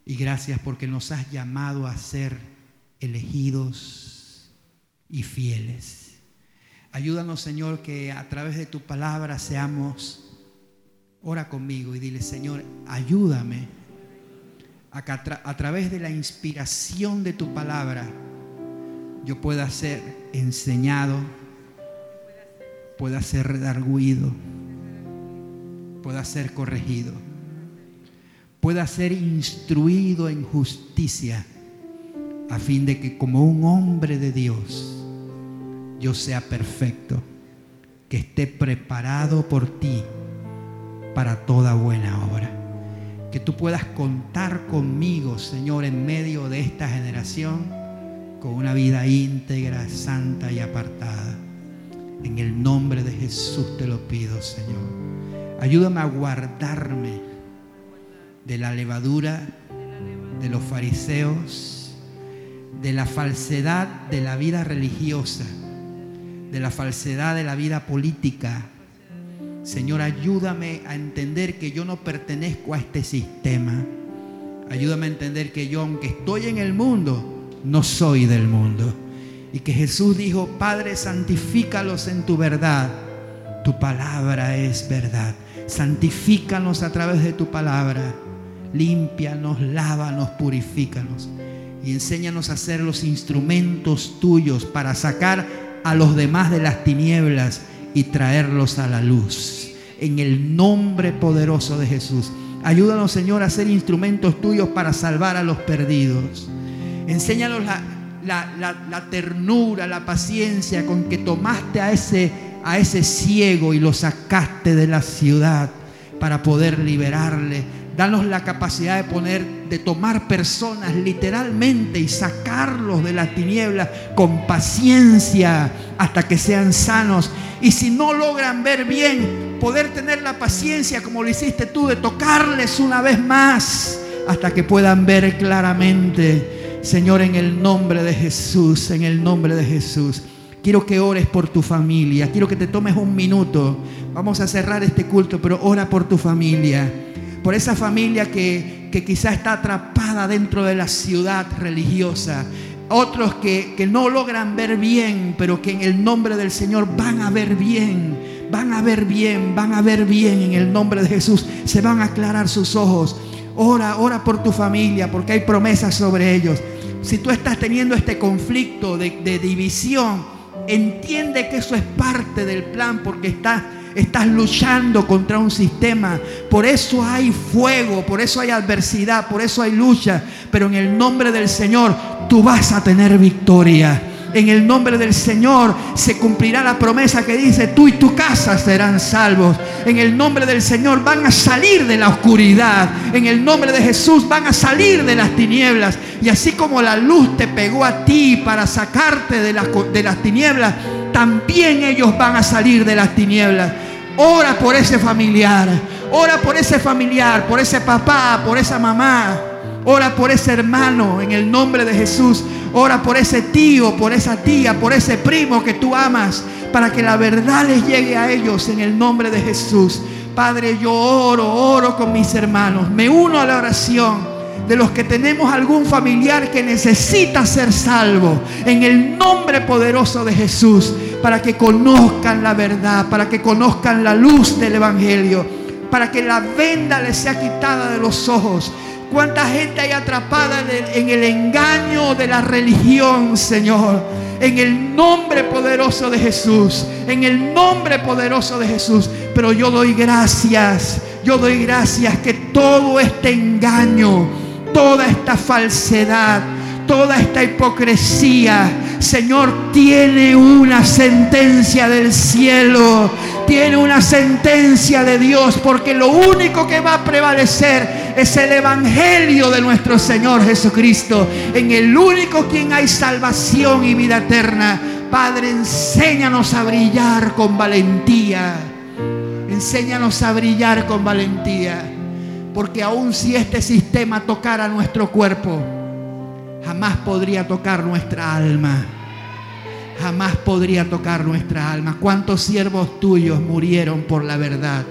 Y gracias porque nos has llamado a ser elegidos y fieles. Ayúdanos, Señor, que a través de tu palabra seamos, ora conmigo y dile, Señor, ayúdame a que a, través de la inspiración de tu palabra yo pueda ser enseñado, pueda ser redarguido, pueda ser corregido pueda ser instruido en justicia, a fin de que como un hombre de Dios, yo sea perfecto, que esté preparado por ti para toda buena obra. Que tú puedas contar conmigo, Señor, en medio de esta generación, con una vida íntegra, santa y apartada. En el nombre de Jesús te lo pido, Señor. Ayúdame a guardarme de la levadura de los fariseos, de la falsedad de la vida religiosa, de la falsedad de la vida política. Señor, ayúdame a entender que yo no pertenezco a este sistema. Ayúdame a entender que yo, aunque estoy en el mundo, no soy del mundo. Y que Jesús dijo, Padre, santifícalos en tu verdad. Tu palabra es verdad. Santifícanos a través de tu palabra límpianos, lávanos, purifícanos. y enséñanos a ser los instrumentos tuyos para sacar a los demás de las tinieblas y traerlos a la luz. En el nombre poderoso de Jesús. Ayúdanos, Señor, a ser instrumentos tuyos para salvar a los perdidos. Enséñanos la, ternura, la paciencia con que tomaste a ese, a ese ciego y lo sacaste de la ciudad para poder liberarle Danos la capacidad de poner, de tomar personas literalmente y sacarlos de las tinieblas con paciencia hasta que sean sanos. Y si no logran ver bien, poder tener la paciencia como lo hiciste tú de tocarles una vez más hasta que puedan ver claramente. Señor, en el nombre de Jesús, en el nombre de Jesús. Quiero que ores por tu familia. Quiero que te tomes un minuto. Vamos a cerrar este culto, pero ora por tu familia por esa familia que, que quizá está atrapada dentro de la ciudad religiosa. Otros que, que no logran ver bien, pero que en el nombre del Señor van a ver bien van a ver bien, van a ver bien en el nombre de Jesús. Se van a aclarar sus ojos. Ora, ora por tu familia, porque hay promesas sobre ellos. Si tú estás teniendo este conflicto de, división, entiende que eso es parte del plan, porque está Estás luchando contra un sistema. Por eso hay fuego, por eso hay adversidad, por eso hay lucha. Pero en el nombre del Señor tú vas a tener victoria. En el nombre del Señor se cumplirá la promesa que dice, tú y tu casa serán salvos. En el nombre del Señor van a salir de la oscuridad. En el nombre de Jesús van a salir de las tinieblas. Y así como la luz te pegó a ti para sacarte de las, de las tinieblas, también ellos van a salir de las tinieblas. Ora por ese familiar. Ora por ese familiar, por ese papá, por esa mamá. Ora por ese hermano en el nombre de Jesús. Ora por ese tío, por esa tía, por ese primo que tú amas. Para que la verdad les llegue a ellos en el nombre de Jesús. Padre, yo oro, oro con mis hermanos. Me uno a la oración de los que tenemos algún familiar que necesita ser salvo. En el nombre poderoso de Jesús para que conozcan la verdad, para que conozcan la luz del Evangelio, para que la venda les sea quitada de los ojos. ¿Cuánta gente hay atrapada en el, engaño de la religión, Señor? En el nombre poderoso de Jesús, en el nombre poderoso de Jesús. Pero yo doy gracias, yo doy gracias que todo este engaño, toda esta falsedad, toda esta hipocresía, Señor, tiene una sentencia del cielo, tiene una sentencia de Dios, porque lo único que va a prevalecer es el Evangelio de nuestro Señor Jesucristo, en el único quien hay salvación y vida eterna. Padre, enséñanos a brillar con valentía. Enséñanos a brillar con valentía. Porque aun si este sistema tocara nuestro cuerpo, jamás podría tocar nuestra alma. Jamás podría tocar nuestra alma. ¿Cuántos siervos tuyos murieron por la verdad?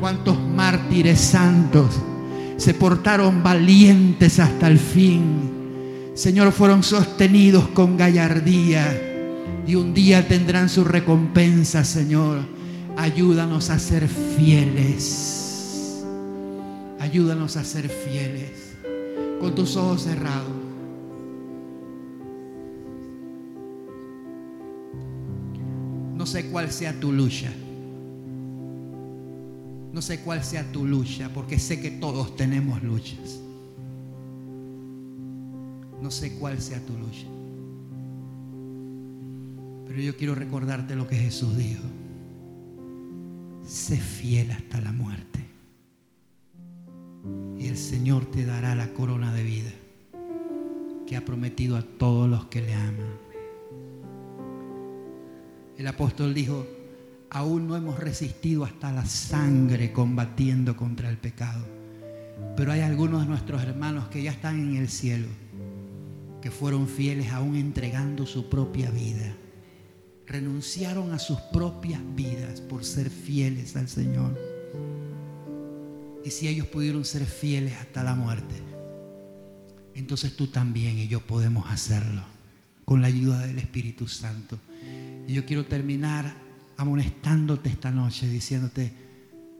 ¿Cuántos mártires santos se portaron valientes hasta el fin? Señor, fueron sostenidos con gallardía y un día tendrán su recompensa, Señor. Ayúdanos a ser fieles. Ayúdanos a ser fieles con tus ojos cerrados. No sé cuál sea tu lucha. No sé cuál sea tu lucha, porque sé que todos tenemos luchas. No sé cuál sea tu lucha. Pero yo quiero recordarte lo que Jesús dijo. Sé fiel hasta la muerte y el Señor te dará la corona de vida que ha prometido a todos los que le aman. El apóstol dijo, aún no hemos resistido hasta la sangre combatiendo contra el pecado, pero hay algunos de nuestros hermanos que ya están en el cielo, que fueron fieles aún entregando su propia vida, renunciaron a sus propias vidas por ser fieles al Señor. Y si ellos pudieron ser fieles hasta la muerte, entonces tú también y yo podemos hacerlo con la ayuda del Espíritu Santo. Y yo quiero terminar amonestándote esta noche, diciéndote,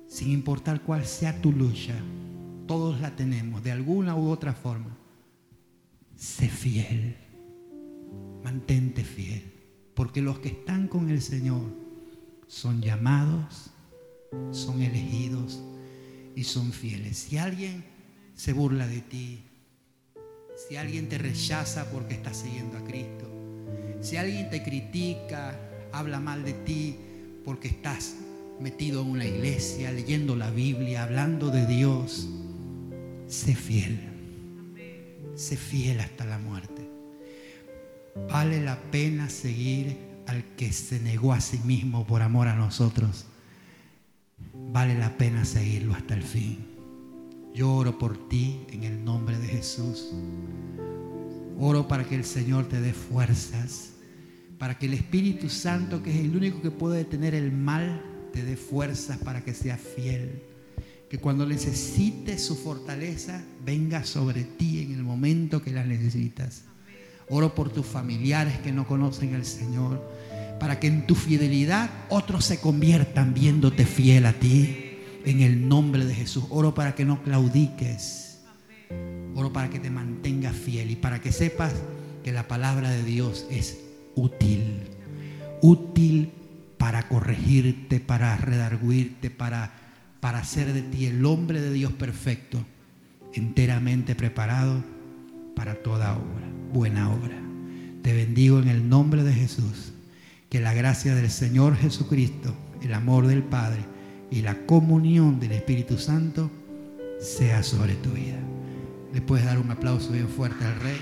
sin importar cuál sea tu lucha, todos la tenemos de alguna u otra forma. sé fiel, mantente fiel, porque los que están con el Señor son llamados, son elegidos y son fieles. Si alguien se burla de ti, si alguien te rechaza porque estás siguiendo a Cristo, si alguien te critica, habla mal de ti porque estás metido en una iglesia, leyendo la Biblia, hablando de Dios, sé fiel. Sé fiel hasta la muerte. Vale la pena seguir al que se negó a sí mismo por amor a nosotros. Vale la pena seguirlo hasta el fin. Yo oro por ti en el nombre de Jesús. Oro para que el Señor te dé fuerzas, para que el Espíritu Santo, que es el único que puede detener el mal, te dé fuerzas para que seas fiel. Que cuando necesites su fortaleza, venga sobre ti en el momento que la necesitas. Oro por tus familiares que no conocen al Señor, para que en tu fidelidad otros se conviertan viéndote fiel a ti. En el nombre de Jesús. Oro para que no claudiques. Oro para que te mantengas fiel y para que sepas que la palabra de Dios es útil. Útil para corregirte, para redarguirte, para, para hacer de ti el hombre de Dios perfecto, enteramente preparado para toda obra, buena obra. Te bendigo en el nombre de Jesús. Que la gracia del Señor Jesucristo, el amor del Padre y la comunión del Espíritu Santo sea sobre tu vida. Le puedes dar un aplauso bien fuerte al Rey.